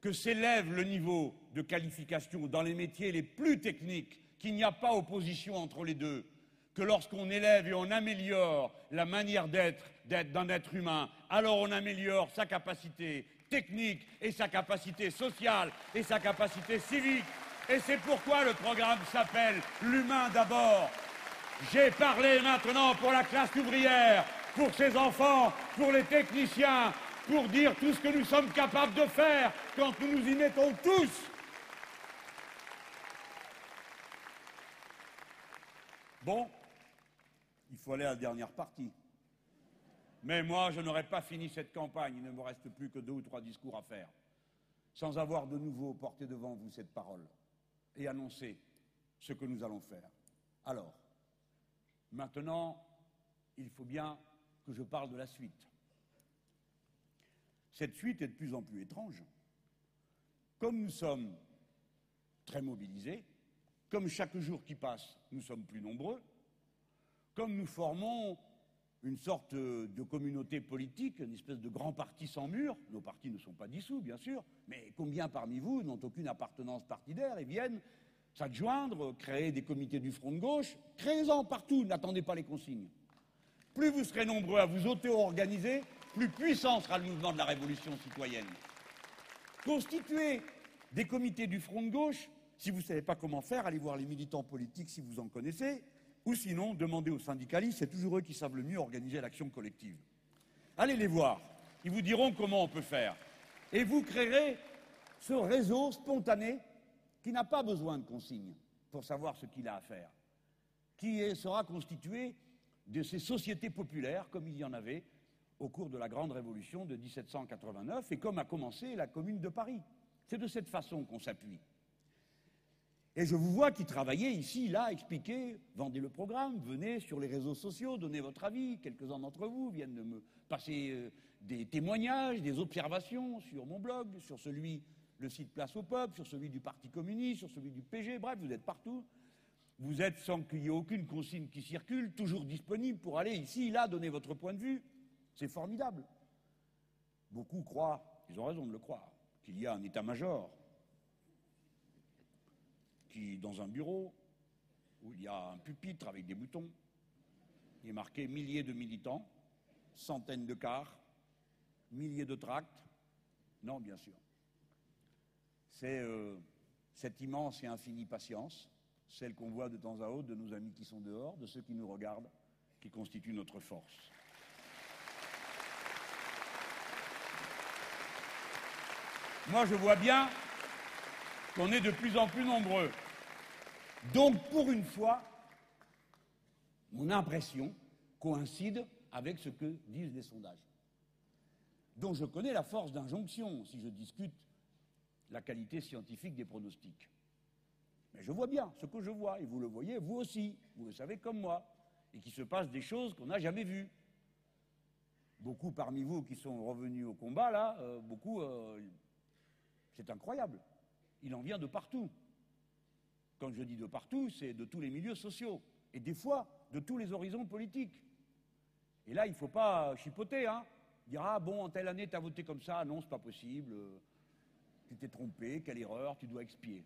que s'élève le niveau de qualification dans les métiers les plus techniques, qu'il n'y a pas opposition entre les deux, que lorsqu'on élève et on améliore la manière d'être d'un être humain, alors on améliore sa capacité technique et sa capacité sociale et sa capacité civique. Et c'est pourquoi le programme s'appelle L'humain d'abord. J'ai parlé maintenant pour la classe ouvrière, pour ses enfants, pour les techniciens, pour dire tout ce que nous sommes capables de faire quand nous nous y mettons tous. Bon, il faut aller à la dernière partie. Mais moi, je n'aurais pas fini cette campagne, il ne me reste plus que deux ou trois discours à faire, sans avoir de nouveau porté devant vous cette parole et annoncer ce que nous allons faire. Alors, maintenant, il faut bien que je parle de la suite. Cette suite est de plus en plus étrange. Comme nous sommes très mobilisés, comme chaque jour qui passe, nous sommes plus nombreux, comme nous formons une sorte de communauté politique, une espèce de grand parti sans mur. Nos partis ne sont pas dissous, bien sûr, mais combien parmi vous n'ont aucune appartenance partidaire et viennent s'adjoindre, créer des comités du front de gauche? Créez-en partout, n'attendez pas les consignes. Plus vous serez nombreux à vous auto-organiser, plus puissant sera le mouvement de la révolution citoyenne. Constituez des comités du front de gauche. Si vous ne savez pas comment faire, allez voir les militants politiques si vous en connaissez. Ou sinon, demandez aux syndicalistes, c'est toujours eux qui savent le mieux organiser l'action collective. Allez les voir, ils vous diront comment on peut faire. Et vous créerez ce réseau spontané qui n'a pas besoin de consignes pour savoir ce qu'il a à faire, qui sera constitué de ces sociétés populaires comme il y en avait au cours de la Grande Révolution de 1789 et comme a commencé la Commune de Paris. C'est de cette façon qu'on s'appuie. Et je vous vois qui travaillez ici, là, expliquer, vendez le programme, venez sur les réseaux sociaux, donnez votre avis. Quelques-uns d'entre vous viennent de me passer euh, des témoignages, des observations sur mon blog, sur celui, le site Place au Peuple, sur celui du Parti communiste, sur celui du PG, bref, vous êtes partout. Vous êtes sans qu'il y ait aucune consigne qui circule, toujours disponible pour aller ici, là, donner votre point de vue. C'est formidable. Beaucoup croient, ils ont raison de le croire, qu'il y a un état-major qui, dans un bureau où il y a un pupitre avec des boutons, il est marqué milliers de militants, centaines de cars, milliers de tracts. Non, bien sûr. C'est euh, cette immense et infinie patience, celle qu'on voit de temps à autre de nos amis qui sont dehors, de ceux qui nous regardent, qui constitue notre force. Moi, je vois bien qu'on est de plus en plus nombreux. Donc, pour une fois, mon impression coïncide avec ce que disent les sondages, dont je connais la force d'injonction si je discute la qualité scientifique des pronostics. Mais je vois bien ce que je vois, et vous le voyez, vous aussi, vous le savez comme moi, et qu'il se passe des choses qu'on n'a jamais vues. Beaucoup parmi vous qui sont revenus au combat, là, euh, beaucoup, euh, c'est incroyable. Il en vient de partout. Quand je dis de partout, c'est de tous les milieux sociaux, et des fois de tous les horizons politiques. Et là, il ne faut pas chipoter, hein. Dire, ah bon, en telle année, tu as voté comme ça, non, c'est pas possible, tu t'es trompé, quelle erreur, tu dois expier.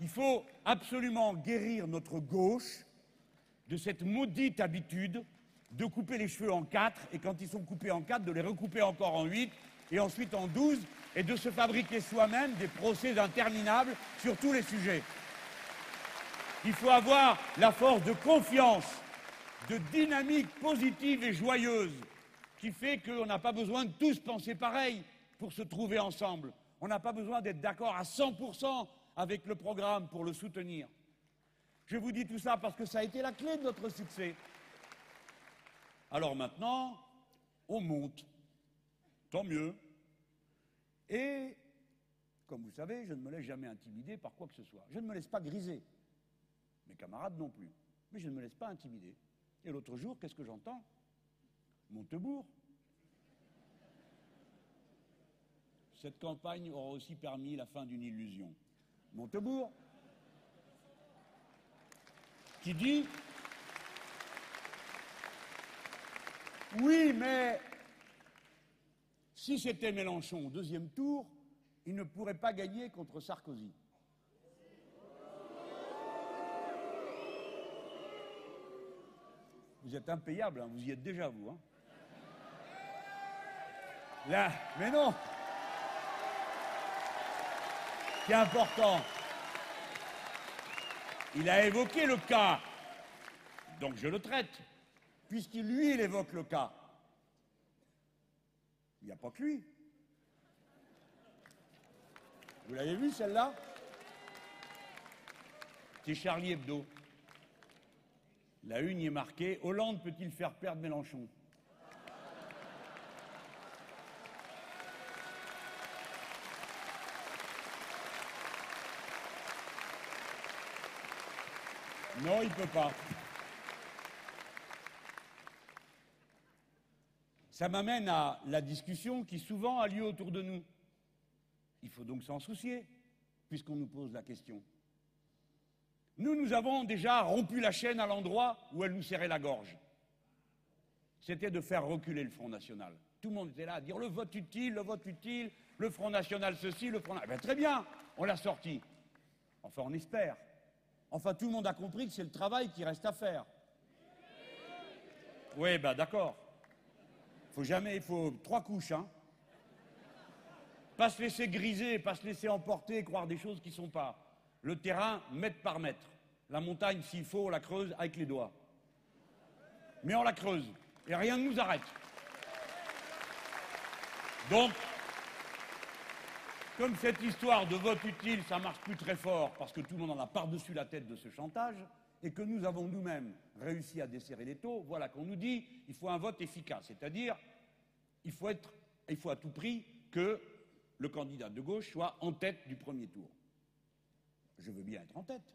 Il faut absolument guérir notre gauche de cette maudite habitude de couper les cheveux en quatre, et quand ils sont coupés en quatre, de les recouper encore en huit, et ensuite en douze, et de se fabriquer soi-même des procès interminables sur tous les sujets. Il faut avoir la force de confiance, de dynamique positive et joyeuse, qui fait qu'on n'a pas besoin de tous penser pareil pour se trouver ensemble. On n'a pas besoin d'être d'accord à 100% avec le programme pour le soutenir. Je vous dis tout ça parce que ça a été la clé de notre succès. Alors maintenant, on monte. Tant mieux. Et, comme vous savez, je ne me laisse jamais intimider par quoi que ce soit. Je ne me laisse pas griser. Mes camarades non plus. Mais je ne me laisse pas intimider. Et l'autre jour, qu'est-ce que j'entends? Montebourg. Cette campagne aura aussi permis la fin d'une illusion. Montebourg, qui dit Oui, mais si c'était Mélenchon au deuxième tour, il ne pourrait pas gagner contre Sarkozy. Vous êtes impayable, hein, vous y êtes déjà, vous. Hein. Là, mais non C'est important. Il a évoqué le cas, donc je le traite, puisqu'il lui, il évoque le cas. Il n'y a pas que lui. Vous l'avez vu celle-là? C'est Charlie Hebdo. La une est marquée Hollande peut-il faire perdre Mélenchon? Non, il ne peut pas. Ça m'amène à la discussion qui souvent a lieu autour de nous. Il faut donc s'en soucier, puisqu'on nous pose la question. Nous, nous avons déjà rompu la chaîne à l'endroit où elle nous serrait la gorge. C'était de faire reculer le Front National. Tout le monde était là à dire le vote utile, le vote utile, le Front National ceci, le Front National. Eh très bien, on l'a sorti. Enfin, on espère. Enfin, tout le monde a compris que c'est le travail qui reste à faire. Oui, ben d'accord. Faut jamais, il faut trois couches, hein. Pas se laisser griser, pas se laisser emporter, croire des choses qui ne sont pas. Le terrain, mètre par mètre. La montagne, s'il faut, on la creuse avec les doigts. Mais on la creuse. Et rien ne nous arrête. Donc, comme cette histoire de vote utile, ça marche plus très fort parce que tout le monde en a par-dessus la tête de ce chantage et que nous avons nous-mêmes réussi à desserrer les taux, voilà qu'on nous dit il faut un vote efficace, c'est-à-dire il faut à tout prix que le candidat de gauche soit en tête du premier tour. Je veux bien être en tête.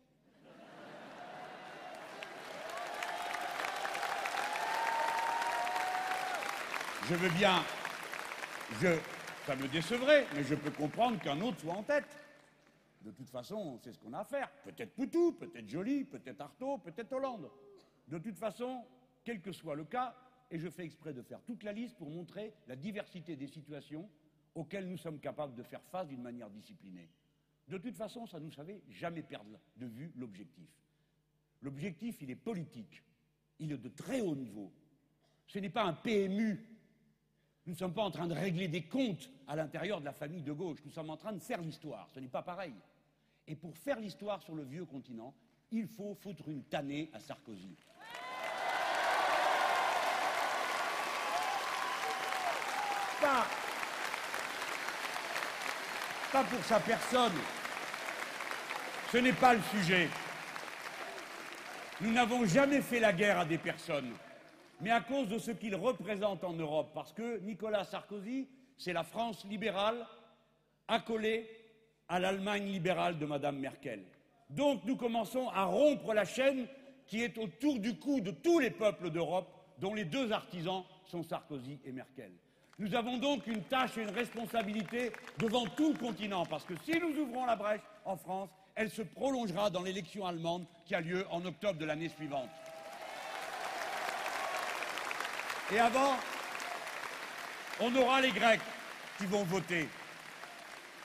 Je veux bien, ça me décevrait, mais je peux comprendre qu'un autre soit en tête. De toute façon, c'est ce qu'on a à faire. Peut-être Poutou, peut-être Joly, peut-être Artaud, peut-être Hollande. De toute façon, quel que soit le cas, et je fais exprès de faire toute la liste pour montrer la diversité des situations auxquelles nous sommes capables de faire face d'une manière disciplinée. De toute façon, ça nous savait jamais perdre de vue l'objectif. L'objectif, il est politique. Il est de très haut niveau. Ce n'est pas un PMU nous ne sommes pas en train de régler des comptes à l'intérieur de la famille de gauche. Nous sommes en train de faire l'histoire. Ce n'est pas pareil. Et pour faire l'histoire sur le vieux continent, il faut foutre une tannée à Sarkozy. Pas, pour sa personne. Ce n'est pas le sujet. Nous n'avons jamais fait la guerre à des personnes mais à cause de ce qu'il représente en Europe, parce que Nicolas Sarkozy, c'est la France libérale accolée à l'Allemagne libérale de Mme Merkel. Donc nous commençons à rompre la chaîne qui est autour du cou de tous les peuples d'Europe, dont les deux artisans sont Sarkozy et Merkel. Nous avons donc une tâche et une responsabilité devant tout le continent, parce que si nous ouvrons la brèche en France, elle se prolongera dans l'élection allemande qui a lieu en octobre de l'année suivante. Et avant, on aura les Grecs qui vont voter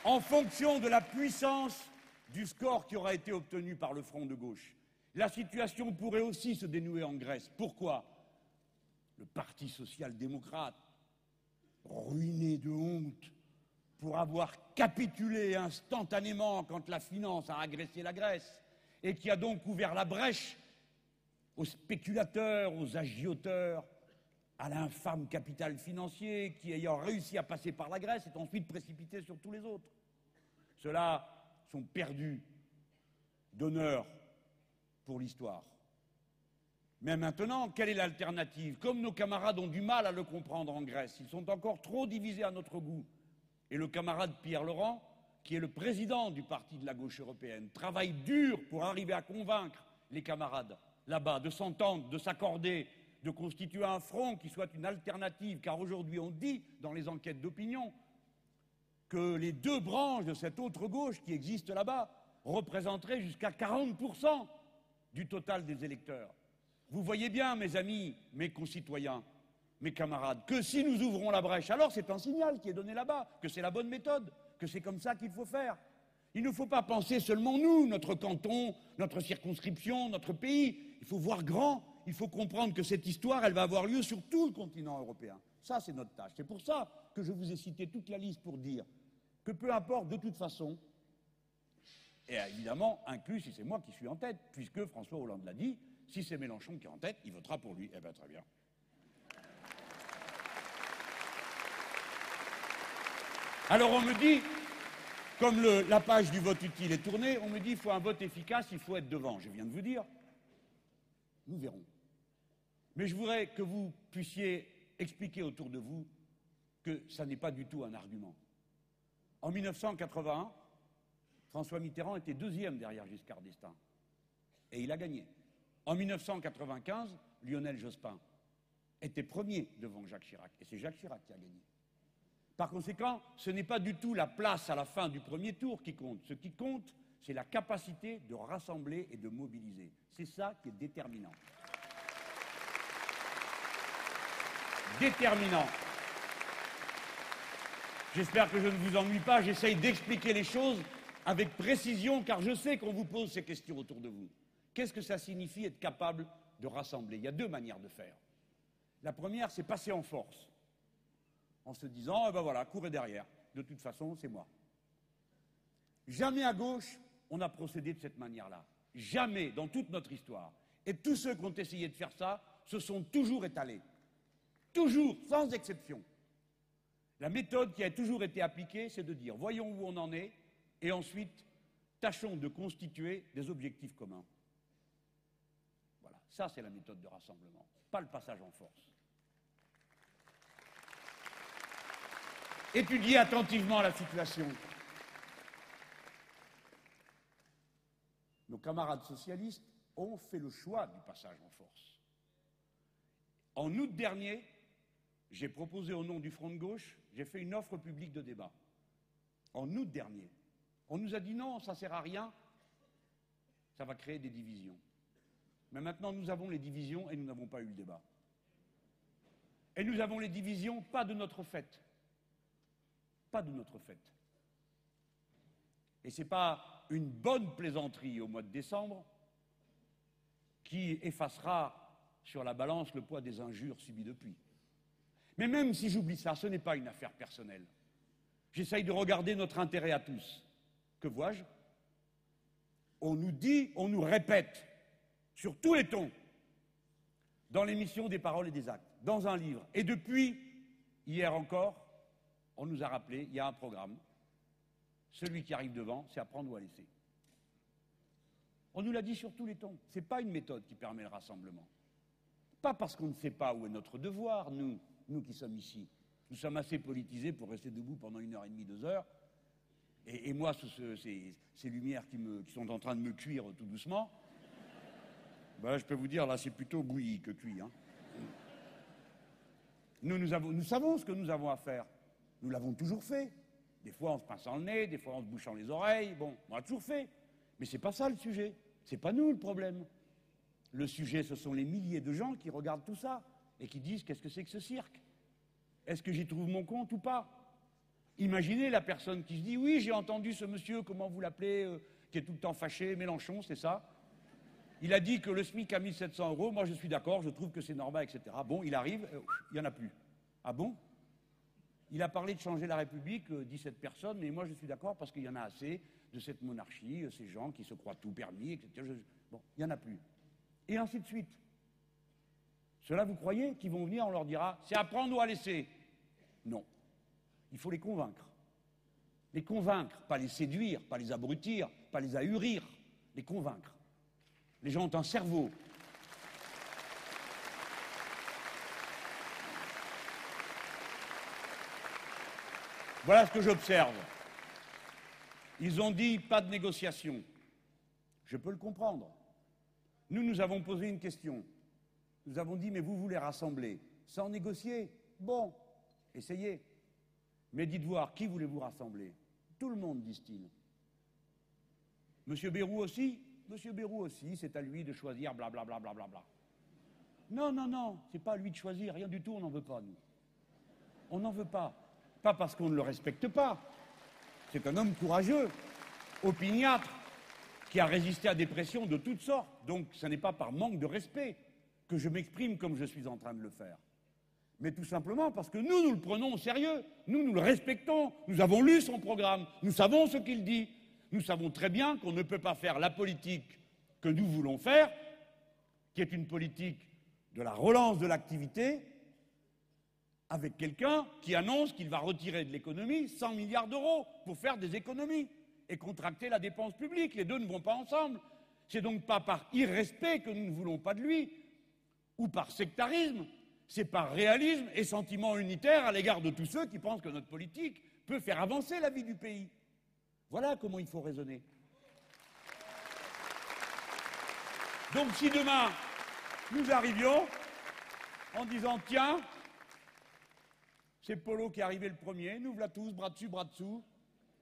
en fonction de la puissance du score qui aura été obtenu par le front de gauche. La situation pourrait aussi se dénouer en Grèce. Pourquoi? Le Parti social-démocrate, ruiné de honte pour avoir capitulé instantanément quand la finance a agressé la Grèce, et qui a donc ouvert la brèche aux spéculateurs, aux agioteurs, à l'infâme capital financier qui, ayant réussi à passer par la Grèce, est ensuite précipité sur tous les autres. Ceux-là sont perdus d'honneur pour l'histoire. Mais maintenant, quelle est l'alternative Comme nos camarades ont du mal à le comprendre en Grèce, ils sont encore trop divisés à notre goût. Et le camarade Pierre Laurent, qui est le président du parti de la gauche européenne, travaille dur pour arriver à convaincre les camarades là-bas de s'entendre, de s'accorder, de constituer un front qui soit une alternative, car aujourd'hui on dit dans les enquêtes d'opinion que les deux branches de cette autre gauche qui existe là-bas représenteraient jusqu'à 40% du total des électeurs. Vous voyez bien, mes amis, mes concitoyens, mes camarades, que si nous ouvrons la brèche, alors c'est un signal qui est donné là-bas, que c'est la bonne méthode, que c'est comme ça qu'il faut faire. Il ne faut pas penser seulement nous, notre canton, notre circonscription, notre pays. Il faut voir grand il faut comprendre que cette histoire, elle va avoir lieu sur tout le continent européen. Ça, c'est notre tâche. C'est pour ça que je vous ai cité toute la liste pour dire que peu importe, de toute façon, et évidemment, inclus si c'est moi qui suis en tête, puisque François Hollande l'a dit, si c'est Mélenchon qui est en tête, il votera pour lui. Eh bien, très bien. Alors on me dit, comme la page du vote utile est tournée, on me dit qu'il faut un vote efficace, il faut être devant. Je viens de vous dire, nous verrons. Mais je voudrais que vous puissiez expliquer autour de vous que ça n'est pas du tout un argument. En 1981, François Mitterrand était deuxième derrière Giscard d'Estaing. Et il a gagné. En 1995, Lionel Jospin était premier devant Jacques Chirac. Et c'est Jacques Chirac qui a gagné. Par conséquent, ce n'est pas du tout la place à la fin du premier tour qui compte. Ce qui compte, c'est la capacité de rassembler et de mobiliser. C'est ça qui est déterminant. Déterminant. J'espère que je ne vous ennuie pas, j'essaye d'expliquer les choses avec précision, car je sais qu'on vous pose ces questions autour de vous. Qu'est-ce que ça signifie être capable de rassembler? Il y a deux manières de faire. La première, c'est passer en force en se disant, eh ben voilà, courez derrière, de toute façon, c'est moi. Jamais à gauche, on a procédé de cette manière-là. Jamais dans toute notre histoire. Et tous ceux qui ont essayé de faire ça se sont toujours étalés. Toujours, sans exception. La méthode qui a toujours été appliquée, c'est de dire voyons où on en est, et ensuite tâchons de constituer des objectifs communs. Ça c'est la méthode de rassemblement, pas le passage en force. Étudiez attentivement la situation. Nos camarades socialistes ont fait le choix du passage en force. En août dernier, j'ai proposé au nom du Front de gauche, j'ai fait une offre publique de débat. En août dernier. On nous a dit non, ça ne sert à rien, ça va créer des divisions. Mais maintenant, nous avons les divisions et nous n'avons pas eu le débat. Et nous avons les divisions pas de notre fait, pas de notre fait. Et ce n'est pas une bonne plaisanterie au mois de décembre qui effacera sur la balance le poids des injures subies depuis. Mais même si j'oublie ça, ce n'est pas une affaire personnelle. J'essaye de regarder notre intérêt à tous. Que vois-je? On nous dit, on nous répète, sur tous les tons, dans l'émission des paroles et des actes, dans un livre. Et depuis hier encore, on nous a rappelé, il y a un programme. Celui qui arrive devant, c'est à prendre ou à laisser. On nous l'a dit sur tous les tons. Ce n'est pas une méthode qui permet le rassemblement. Pas parce qu'on ne sait pas où est notre devoir, nous, nous qui sommes ici. Nous sommes assez politisés pour rester debout pendant une heure et demie, deux heures. Et, moi, ces, lumières qui, sont en train de me cuire tout doucement, ben, je peux vous dire, là, c'est plutôt bouilli que cuit. Hein. Nous, nous savons ce que nous avons à faire. Nous l'avons toujours fait. Des fois en se pinçant le nez, des fois en se bouchant les oreilles. Bon, on l'a toujours fait. Mais ce n'est pas ça le sujet. Ce n'est pas nous le problème. Le sujet, ce sont les milliers de gens qui regardent tout ça et qui disent qu'est-ce que c'est que ce cirque? Est-ce que j'y trouve mon compte ou pas? Imaginez la personne qui se dit oui, j'ai entendu ce monsieur, comment vous l'appelez, euh, qui est tout le temps fâché, Mélenchon, c'est ça? Il a dit que le SMIC a 1700 euros, moi je suis d'accord, je trouve que c'est normal, etc. Bon, il arrive, euh, il n'y en a plus. Ah bon? Il a parlé de changer la République, 17 euh, personnes, mais moi je suis d'accord parce qu'il y en a assez de cette monarchie, ces gens qui se croient tout permis, etc. bon, il n'y en a plus. Et ainsi de suite. Cela, vous croyez qu'ils vont venir, on leur dira, c'est à prendre ou à laisser? Non. Il faut les convaincre. Les convaincre, pas les séduire, pas les abrutir, pas les ahurir, les convaincre. Les gens ont un cerveau. Voilà ce que j'observe. Ils ont dit pas de négociation. Je peux le comprendre. Nous, nous avons posé une question. Nous avons dit, mais vous voulez rassembler sans négocier Bon, essayez. Mais dites voir, qui voulez-vous rassembler? Tout le monde, disent-ils. Monsieur Bérou aussi? Monsieur Bérou aussi, c'est à lui de choisir, blablabla. Bla, Non, non, non, c'est pas à lui de choisir, rien du tout, on n'en veut pas, nous. On n'en veut pas. Pas parce qu'on ne le respecte pas. C'est un homme courageux, opiniâtre, qui a résisté à des pressions de toutes sortes. Donc ce n'est pas par manque de respect que je m'exprime comme je suis en train de le faire. Mais tout simplement parce que nous, nous le prenons au sérieux, nous, nous le respectons, nous avons lu son programme, nous savons ce qu'il dit, nous savons très bien qu'on ne peut pas faire la politique que nous voulons faire, qui est une politique de la relance de l'activité, avec quelqu'un qui annonce qu'il va retirer de l'économie 100 milliards d'euros pour faire des économies et contracter la dépense publique. Les deux ne vont pas ensemble. C'est donc pas par irrespect que nous ne voulons pas de lui, ou par sectarisme, c'est par réalisme et sentiment unitaire à l'égard de tous ceux qui pensent que notre politique peut faire avancer la vie du pays. Voilà comment il faut raisonner. Donc si demain nous arrivions en disant tiens, c'est Polo qui est arrivé le premier, nous voilà tous, bras dessus, bras dessous,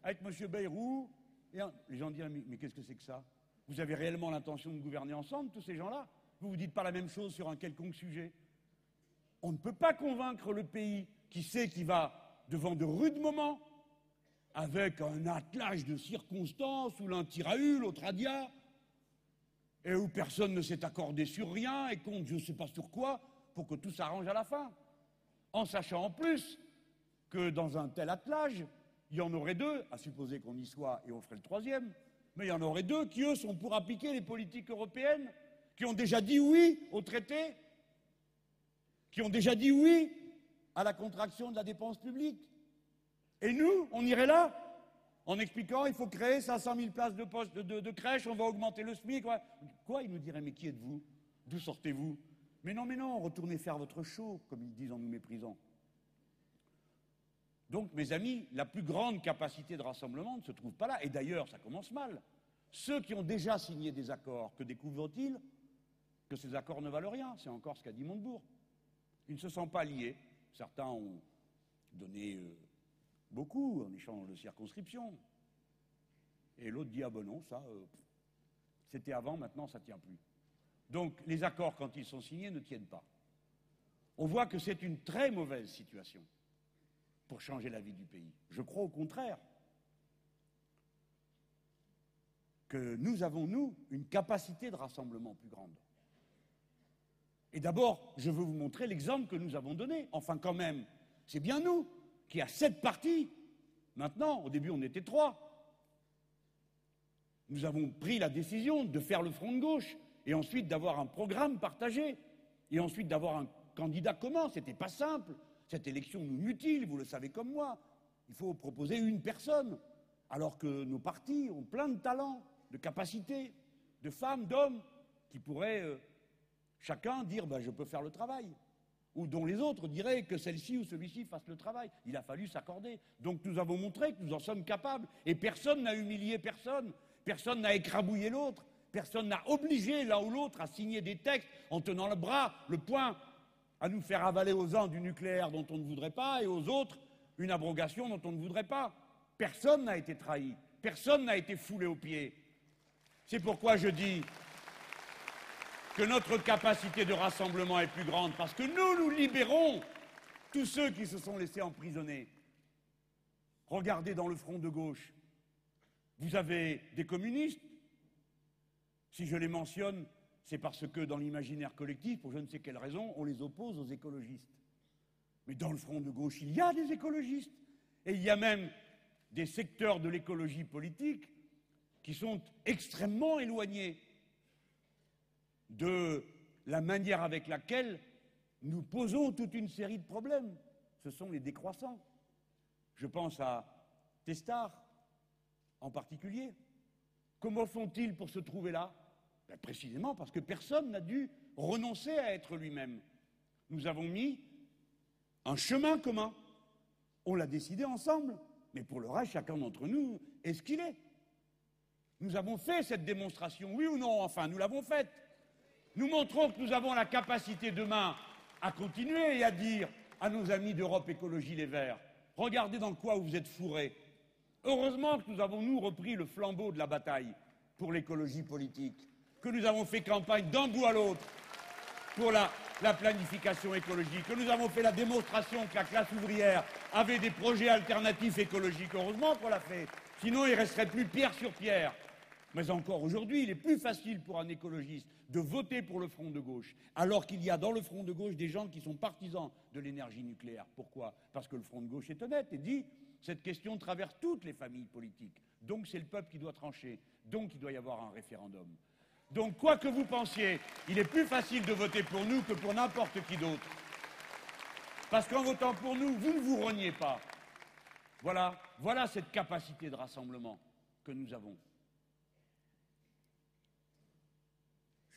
avec M. Bayrou. Et les gens disent mais, mais qu'est-ce que c'est que ça? Vous avez réellement l'intention de gouverner ensemble, tous ces gens-là? Vous ne vous dites pas la même chose sur un quelconque sujet? On ne peut pas convaincre le pays qui sait qu'il va devant de rudes moments, avec un attelage de circonstances où l'un tire à U, l'autre à dia, et où personne ne s'est accordé sur rien et compte je ne sais pas sur quoi pour que tout s'arrange à la fin. En sachant en plus que dans un tel attelage, il y en aurait deux, à supposer qu'on y soit et on ferait le troisième, mais il y en aurait deux qui, eux, sont pour appliquer les politiques européennes, qui ont déjà dit oui au traité, qui ont déjà dit oui à la contraction de la dépense publique. Et nous, on irait là en expliquant il faut créer 500 000 places de, poste, de, crèche, on va augmenter le SMIC. Quoi, quoi Il nous dirait mais qui êtes-vous? D'où sortez-vous? Mais non, mais non, retournez faire votre show, comme ils disent en nous méprisant. Donc, mes amis, la plus grande capacité de rassemblement ne se trouve pas là. Et d'ailleurs, ça commence mal. Ceux qui ont déjà signé des accords, que découvrent-ils? Que ces accords ne valent rien. C'est encore ce qu'a dit Montebourg. Ils ne se sont pas liés. Certains ont donné euh, beaucoup en échange de circonscription. Et l'autre dit Ah ben non, ça, euh, c'était avant, maintenant ça ne tient plus. Donc les accords, quand ils sont signés, ne tiennent pas. On voit que c'est une très mauvaise situation pour changer la vie du pays. Je crois au contraire que nous avons, nous, une capacité de rassemblement plus grande. Et d'abord, je veux vous montrer l'exemple que nous avons donné. Enfin, quand même, c'est bien nous qui a sept partis. Maintenant, au début, on était trois. Nous avons pris la décision de faire le front de gauche et ensuite d'avoir un programme partagé et ensuite d'avoir un candidat commun. C'était pas simple. Cette élection nous mutile, vous le savez comme moi. Il faut proposer une personne, alors que nos partis ont plein de talents, de capacités, de femmes, d'hommes, qui pourraient euh, chacun dire ben, je peux faire le travail ou dont les autres diraient que celle-ci ou celui-ci fasse le travail. Il a fallu s'accorder. Donc nous avons montré que nous en sommes capables. Et personne n'a humilié personne. Personne n'a écrabouillé l'autre. Personne n'a obligé l'un ou l'autre à signer des textes en tenant le bras, le poing, à nous faire avaler aux uns du nucléaire dont on ne voudrait pas et aux autres une abrogation dont on ne voudrait pas. Personne n'a été trahi. Personne n'a été foulé aux pieds. C'est pourquoi je dis que notre capacité de rassemblement est plus grande, parce que nous, nous libérons tous ceux qui se sont laissés emprisonner. Regardez dans le front de gauche. Vous avez des communistes. Si je les mentionne, c'est parce que dans l'imaginaire collectif, pour je ne sais quelle raison, on les oppose aux écologistes. Mais dans le front de gauche, il y a des écologistes. Et il y a même des secteurs de l'écologie politique qui sont extrêmement éloignés de la manière avec laquelle nous posons toute une série de problèmes. Ce sont les décroissants. Je pense à Testard en particulier. Comment font-ils pour se trouver là? Ben, Précisément parce que personne n'a dû renoncer à être lui-même. Nous avons mis un chemin commun. On l'a décidé ensemble, mais pour le reste, chacun d'entre nous est ce qu'il est. Nous avons fait cette démonstration, oui ou non, enfin, nous l'avons faite. Nous montrons que nous avons la capacité demain à continuer et à dire à nos amis d'Europe Écologie Les Verts, regardez dans quoi vous êtes fourrés. Heureusement que nous avons, repris le flambeau de la bataille pour l'écologie politique, que nous avons fait campagne d'un bout à l'autre pour la, la, planification écologique, que nous avons fait la démonstration que la classe ouvrière avait des projets alternatifs écologiques. Heureusement qu'on l'a fait. Sinon, il resterait plus pierre sur pierre. Mais encore aujourd'hui, il est plus facile pour un écologiste de voter pour le front de gauche, alors qu'il y a dans le front de gauche des gens qui sont partisans de l'énergie nucléaire. Pourquoi? Parce que le front de gauche est honnête et dit cette question traverse toutes les familles politiques. Donc c'est le peuple qui doit trancher. Donc il doit y avoir un référendum. Donc quoi que vous pensiez, il est plus facile de voter pour nous que pour n'importe qui d'autre. Parce qu'en votant pour nous, vous ne vous reniez pas. Voilà, voilà cette capacité de rassemblement que nous avons.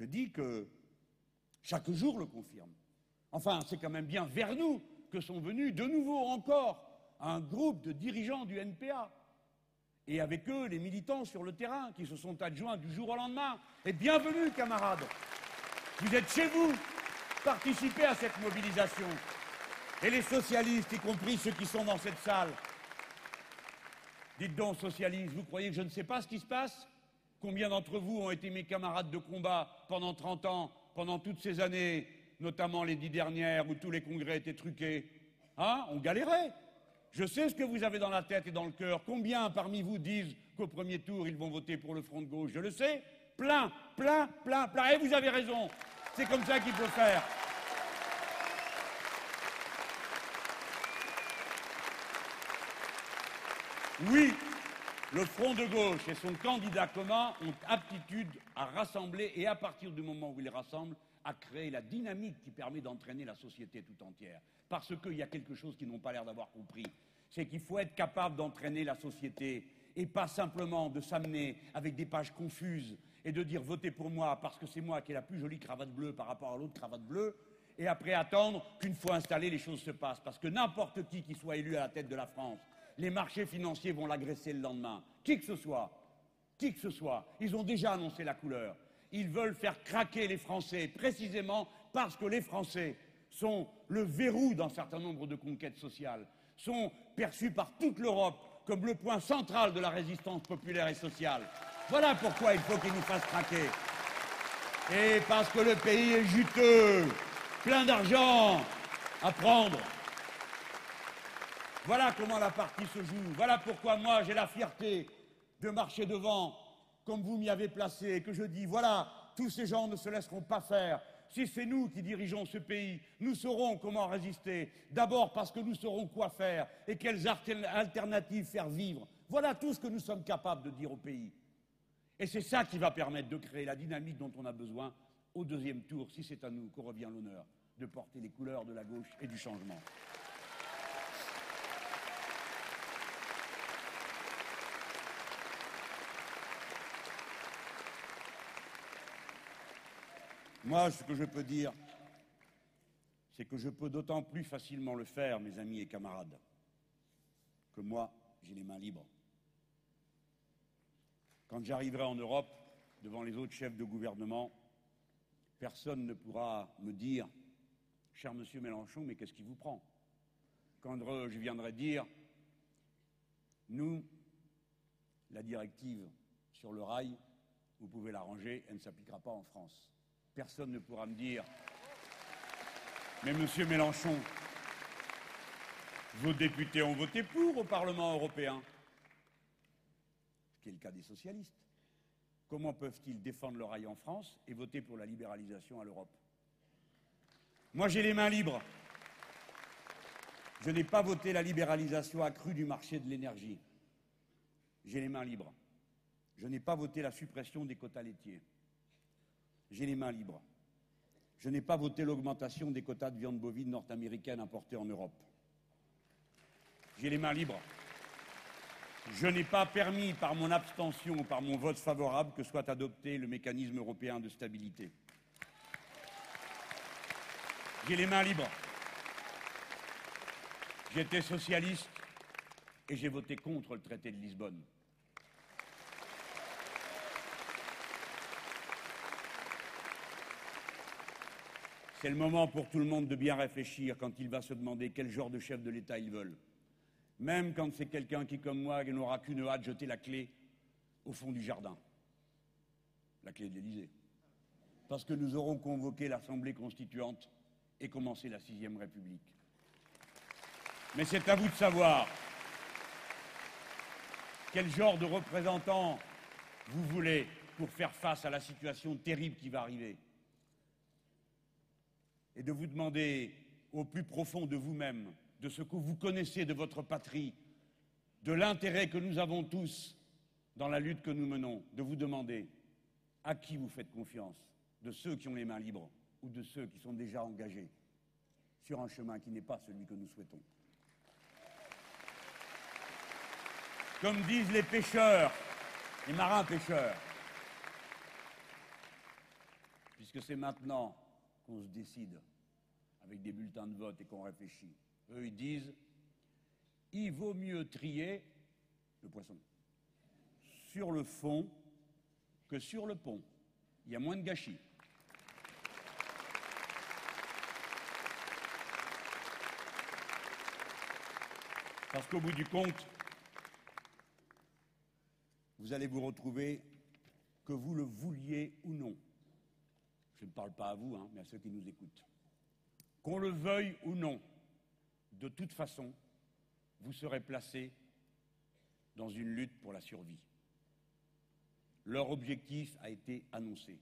Je dis que chaque jour le confirme. Enfin, c'est quand même bien vers nous que sont venus de nouveau encore un groupe de dirigeants du NPA. Et avec eux, les militants sur le terrain qui se sont adjoints du jour au lendemain. Et bienvenue, camarades. Vous êtes chez vous. Participez à cette mobilisation. Et les socialistes, y compris ceux qui sont dans cette salle. Dites donc, socialistes, vous croyez que je ne sais pas ce qui se passe? Combien d'entre vous ont été mes camarades de combat pendant 30 ans, pendant toutes ces années, notamment les dix dernières où tous les congrès étaient truqués? Hein? On galérait. Je sais ce que vous avez dans la tête et dans le cœur. Combien parmi vous disent qu'au premier tour, ils vont voter pour le Front de gauche? Je le sais. Plein, plein, plein, plein. Et vous avez raison. C'est comme ça qu'il faut faire. Oui, le Front de gauche et son candidat commun ont aptitude à rassembler et à partir du moment où ils rassemblent, à créer la dynamique qui permet d'entraîner la société tout entière. Parce qu'il y a quelque chose qu'ils n'ont pas l'air d'avoir compris. C'est qu'il faut être capable d'entraîner la société et pas simplement de s'amener avec des pages confuses et de dire votez pour moi parce que c'est moi qui ai la plus jolie cravate bleue par rapport à l'autre cravate bleue et après attendre qu'une fois installé les choses se passent. Parce que n'importe qui qui soit élu à la tête de la France les marchés financiers vont l'agresser le lendemain. Qui que ce soit, qui que ce soit, ils ont déjà annoncé la couleur. Ils veulent faire craquer les Français, précisément parce que les Français sont le verrou d'un certain nombre de conquêtes sociales, sont perçus par toute l'Europe comme le point central de la résistance populaire et sociale. Voilà pourquoi il faut qu'ils nous fassent craquer. Et parce que le pays est juteux, plein d'argent à prendre, voilà comment la partie se joue. Voilà pourquoi moi j'ai la fierté de marcher devant, comme vous m'y avez placé, et que je dis, voilà, tous ces gens ne se laisseront pas faire. Si c'est nous qui dirigeons ce pays, nous saurons comment résister. D'abord parce que nous saurons quoi faire et quelles alternatives faire vivre. Voilà tout ce que nous sommes capables de dire au pays. Et c'est ça qui va permettre de créer la dynamique dont on a besoin au deuxième tour, si c'est à nous qu'on revient l'honneur de porter les couleurs de la gauche et du changement. Moi, ce que je peux dire, c'est que je peux d'autant plus facilement le faire, mes amis et camarades, que moi, j'ai les mains libres. Quand j'arriverai en Europe, devant les autres chefs de gouvernement, personne ne pourra me dire, cher monsieur Mélenchon, mais qu'est-ce qui vous prend? Quand je viendrai dire, nous, la directive sur le rail, vous pouvez l'arranger, elle ne s'appliquera pas en France. Personne ne pourra me dire Mais monsieur Mélenchon, vos députés ont voté pour au Parlement européen, ce qui est le cas des socialistes. Comment peuvent-ils défendre le rail en France et voter pour la libéralisation à l'Europe? Moi, j'ai les mains libres. Je n'ai pas voté la libéralisation accrue du marché de l'énergie. J'ai les mains libres. Je n'ai pas voté la suppression des quotas laitiers j'ai les mains libres. Je n'ai pas voté l'augmentation des quotas de viande bovine nord-américaine importée en Europe. J'ai les mains libres. Je n'ai pas permis, par mon abstention ou par mon vote favorable, que soit adopté le mécanisme européen de stabilité. J'ai les mains libres. J'étais socialiste et j'ai voté contre le traité de Lisbonne. C'est le moment pour tout le monde de bien réfléchir quand il va se demander quel genre de chef de l'État ils veulent. Même quand c'est quelqu'un qui, comme moi, n'aura qu'une hâte, jeter la clé au fond du jardin. La clé de l'Élysée. Parce que nous aurons convoqué l'Assemblée constituante et commencé la Sixième République. Mais c'est à vous de savoir quel genre de représentant vous voulez pour faire face à la situation terrible qui va arriver. Et de vous demander au plus profond de vous-même, de ce que vous connaissez de votre patrie, de l'intérêt que nous avons tous dans la lutte que nous menons, de vous demander à qui vous faites confiance, de ceux qui ont les mains libres ou de ceux qui sont déjà engagés sur un chemin qui n'est pas celui que nous souhaitons. Comme disent les pêcheurs, les marins pêcheurs, puisque c'est maintenant qu'on se décide avec des bulletins de vote et qu'on réfléchit. Eux, ils disent, il vaut mieux trier le poisson sur le fond que sur le pont. Il y a moins de gâchis. Parce qu'au bout du compte, vous allez vous retrouver, que vous le vouliez ou non. Je ne parle pas à vous, hein, mais à ceux qui nous écoutent. Qu'on le veuille ou non, de toute façon, vous serez placé dans une lutte pour la survie. Leur objectif a été annoncé.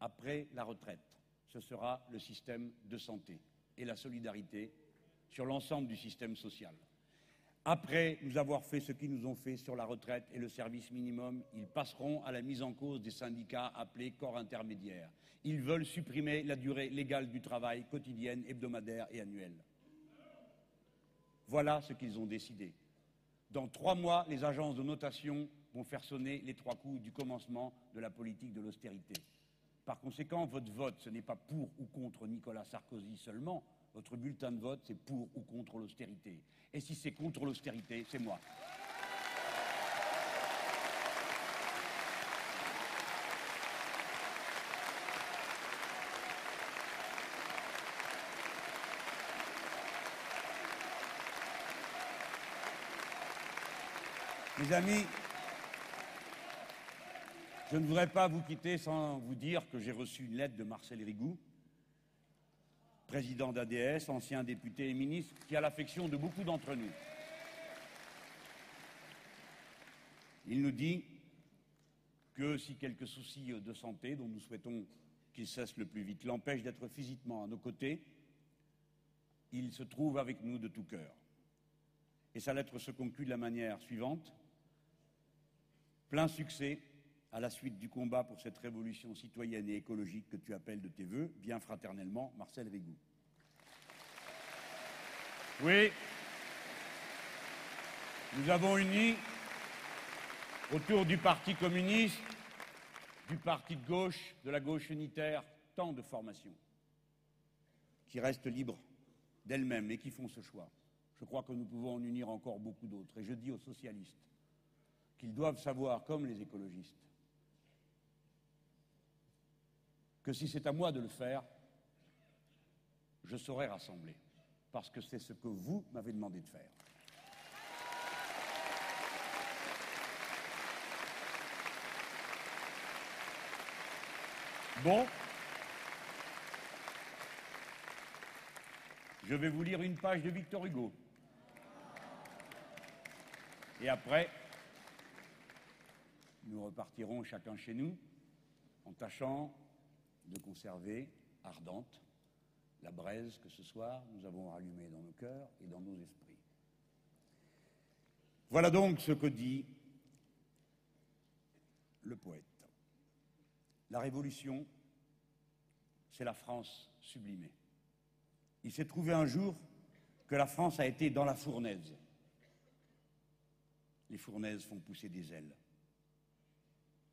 Après la retraite, ce sera le système de santé et la solidarité sur l'ensemble du système social. Après nous avoir fait ce qu'ils nous ont fait sur la retraite et le service minimum, ils passeront à la mise en cause des syndicats appelés corps intermédiaires. Ils veulent supprimer la durée légale du travail quotidienne, hebdomadaire et annuelle. Voilà ce qu'ils ont décidé. Dans trois mois, les agences de notation vont faire sonner les trois coups du commencement de la politique de l'austérité. Par conséquent, votre vote, ce n'est pas pour ou contre Nicolas Sarkozy seulement. Votre bulletin de vote, c'est pour ou contre l'austérité. Et si c'est contre l'austérité, c'est moi. Mes amis, je ne voudrais pas vous quitter sans vous dire que j'ai reçu une lettre de Marcel Rigou, président d'ADS, ancien député et ministre, qui a l'affection de beaucoup d'entre nous. Il nous dit que si quelques soucis de santé, dont nous souhaitons qu'ils cessent le plus vite, l'empêchent d'être physiquement à nos côtés, il se trouve avec nous de tout cœur. Et sa lettre se conclut de la manière suivante. Plein succès à la suite du combat pour cette révolution citoyenne et écologique que tu appelles de tes voeux, bien fraternellement, Marcel Rigou. Oui, nous avons uni autour du Parti communiste, du Parti de gauche, de la gauche unitaire, tant de formations qui restent libres d'elles-mêmes et qui font ce choix. Je crois que nous pouvons en unir encore beaucoup d'autres. Et je dis aux socialistes, qu'ils doivent savoir, comme les écologistes, que si c'est à moi de le faire, je saurai rassembler, parce que c'est ce que vous m'avez demandé de faire. Bon, je vais vous lire une page de Victor Hugo. Et après, nous repartirons chacun chez nous en tâchant de conserver ardente la braise que ce soir nous avons rallumée dans nos cœurs et dans nos esprits. Voilà donc ce que dit le poète. La révolution, c'est la France sublimée. Il s'est trouvé un jour que la France a été dans la fournaise. Les fournaises font pousser des ailes.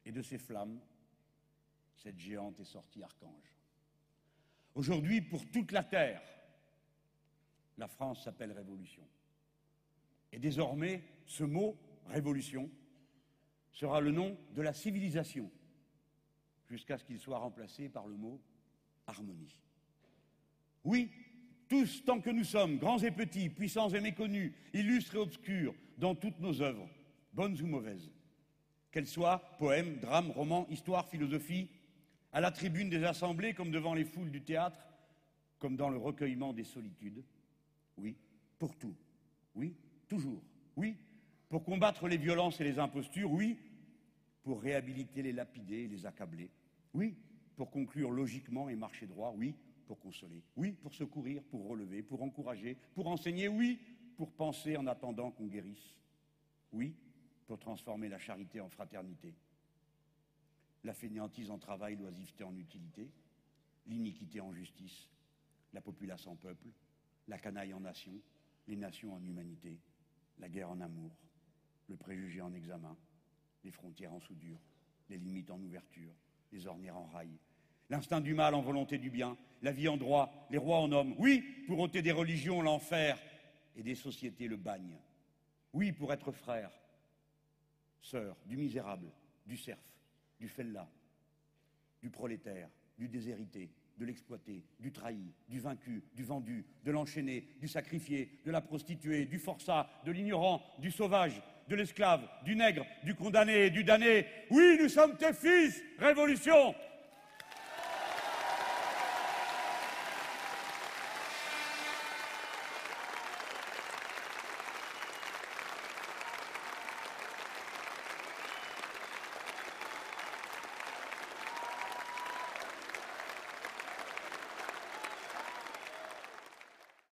Et de ces flammes, cette géante est sortie archange. Aujourd'hui, pour toute la Terre, la France s'appelle révolution. Et désormais, ce mot, révolution, sera le nom de la civilisation, jusqu'à ce qu'il soit remplacé par le mot harmonie. Oui, tous, tant que nous sommes, grands et petits, puissants et méconnus, illustres et obscurs, dans toutes nos œuvres, bonnes ou mauvaises, qu'elles soient poèmes, drames, romans, histoire, philosophie, à la tribune des assemblées comme devant les foules du théâtre, comme dans le recueillement des solitudes. Oui, pour tout. Oui, toujours. Oui, pour combattre les violences et les impostures. Oui, pour réhabiliter les lapidés et les accabler. Oui, pour conclure logiquement et marcher droit. Oui, pour consoler. Oui, pour secourir, pour relever, pour encourager, pour enseigner. Oui, pour penser en attendant qu'on guérisse. Oui, pour transformer la charité en fraternité. La fainéantise en travail, l'oisiveté en utilité, l'iniquité en justice, la populace en peuple, la canaille en nation, les nations en humanité, la guerre en amour, le préjugé en examen, les frontières en soudure, les limites en ouverture, les ornières en rail, l'instinct du mal en volonté du bien, la vie en droit, les rois en hommes. Oui, pour ôter des religions l'enfer et des sociétés le bagne. Oui, pour être frère, sœur du misérable, du serf, du fellah, du prolétaire, du déshérité, de l'exploité, du trahi, du vaincu, du vendu, de l'enchaîné, du sacrifié, de la prostituée, du forçat, de l'ignorant, du sauvage, de l'esclave, du nègre, du condamné, du damné. Oui, nous sommes tes fils, révolution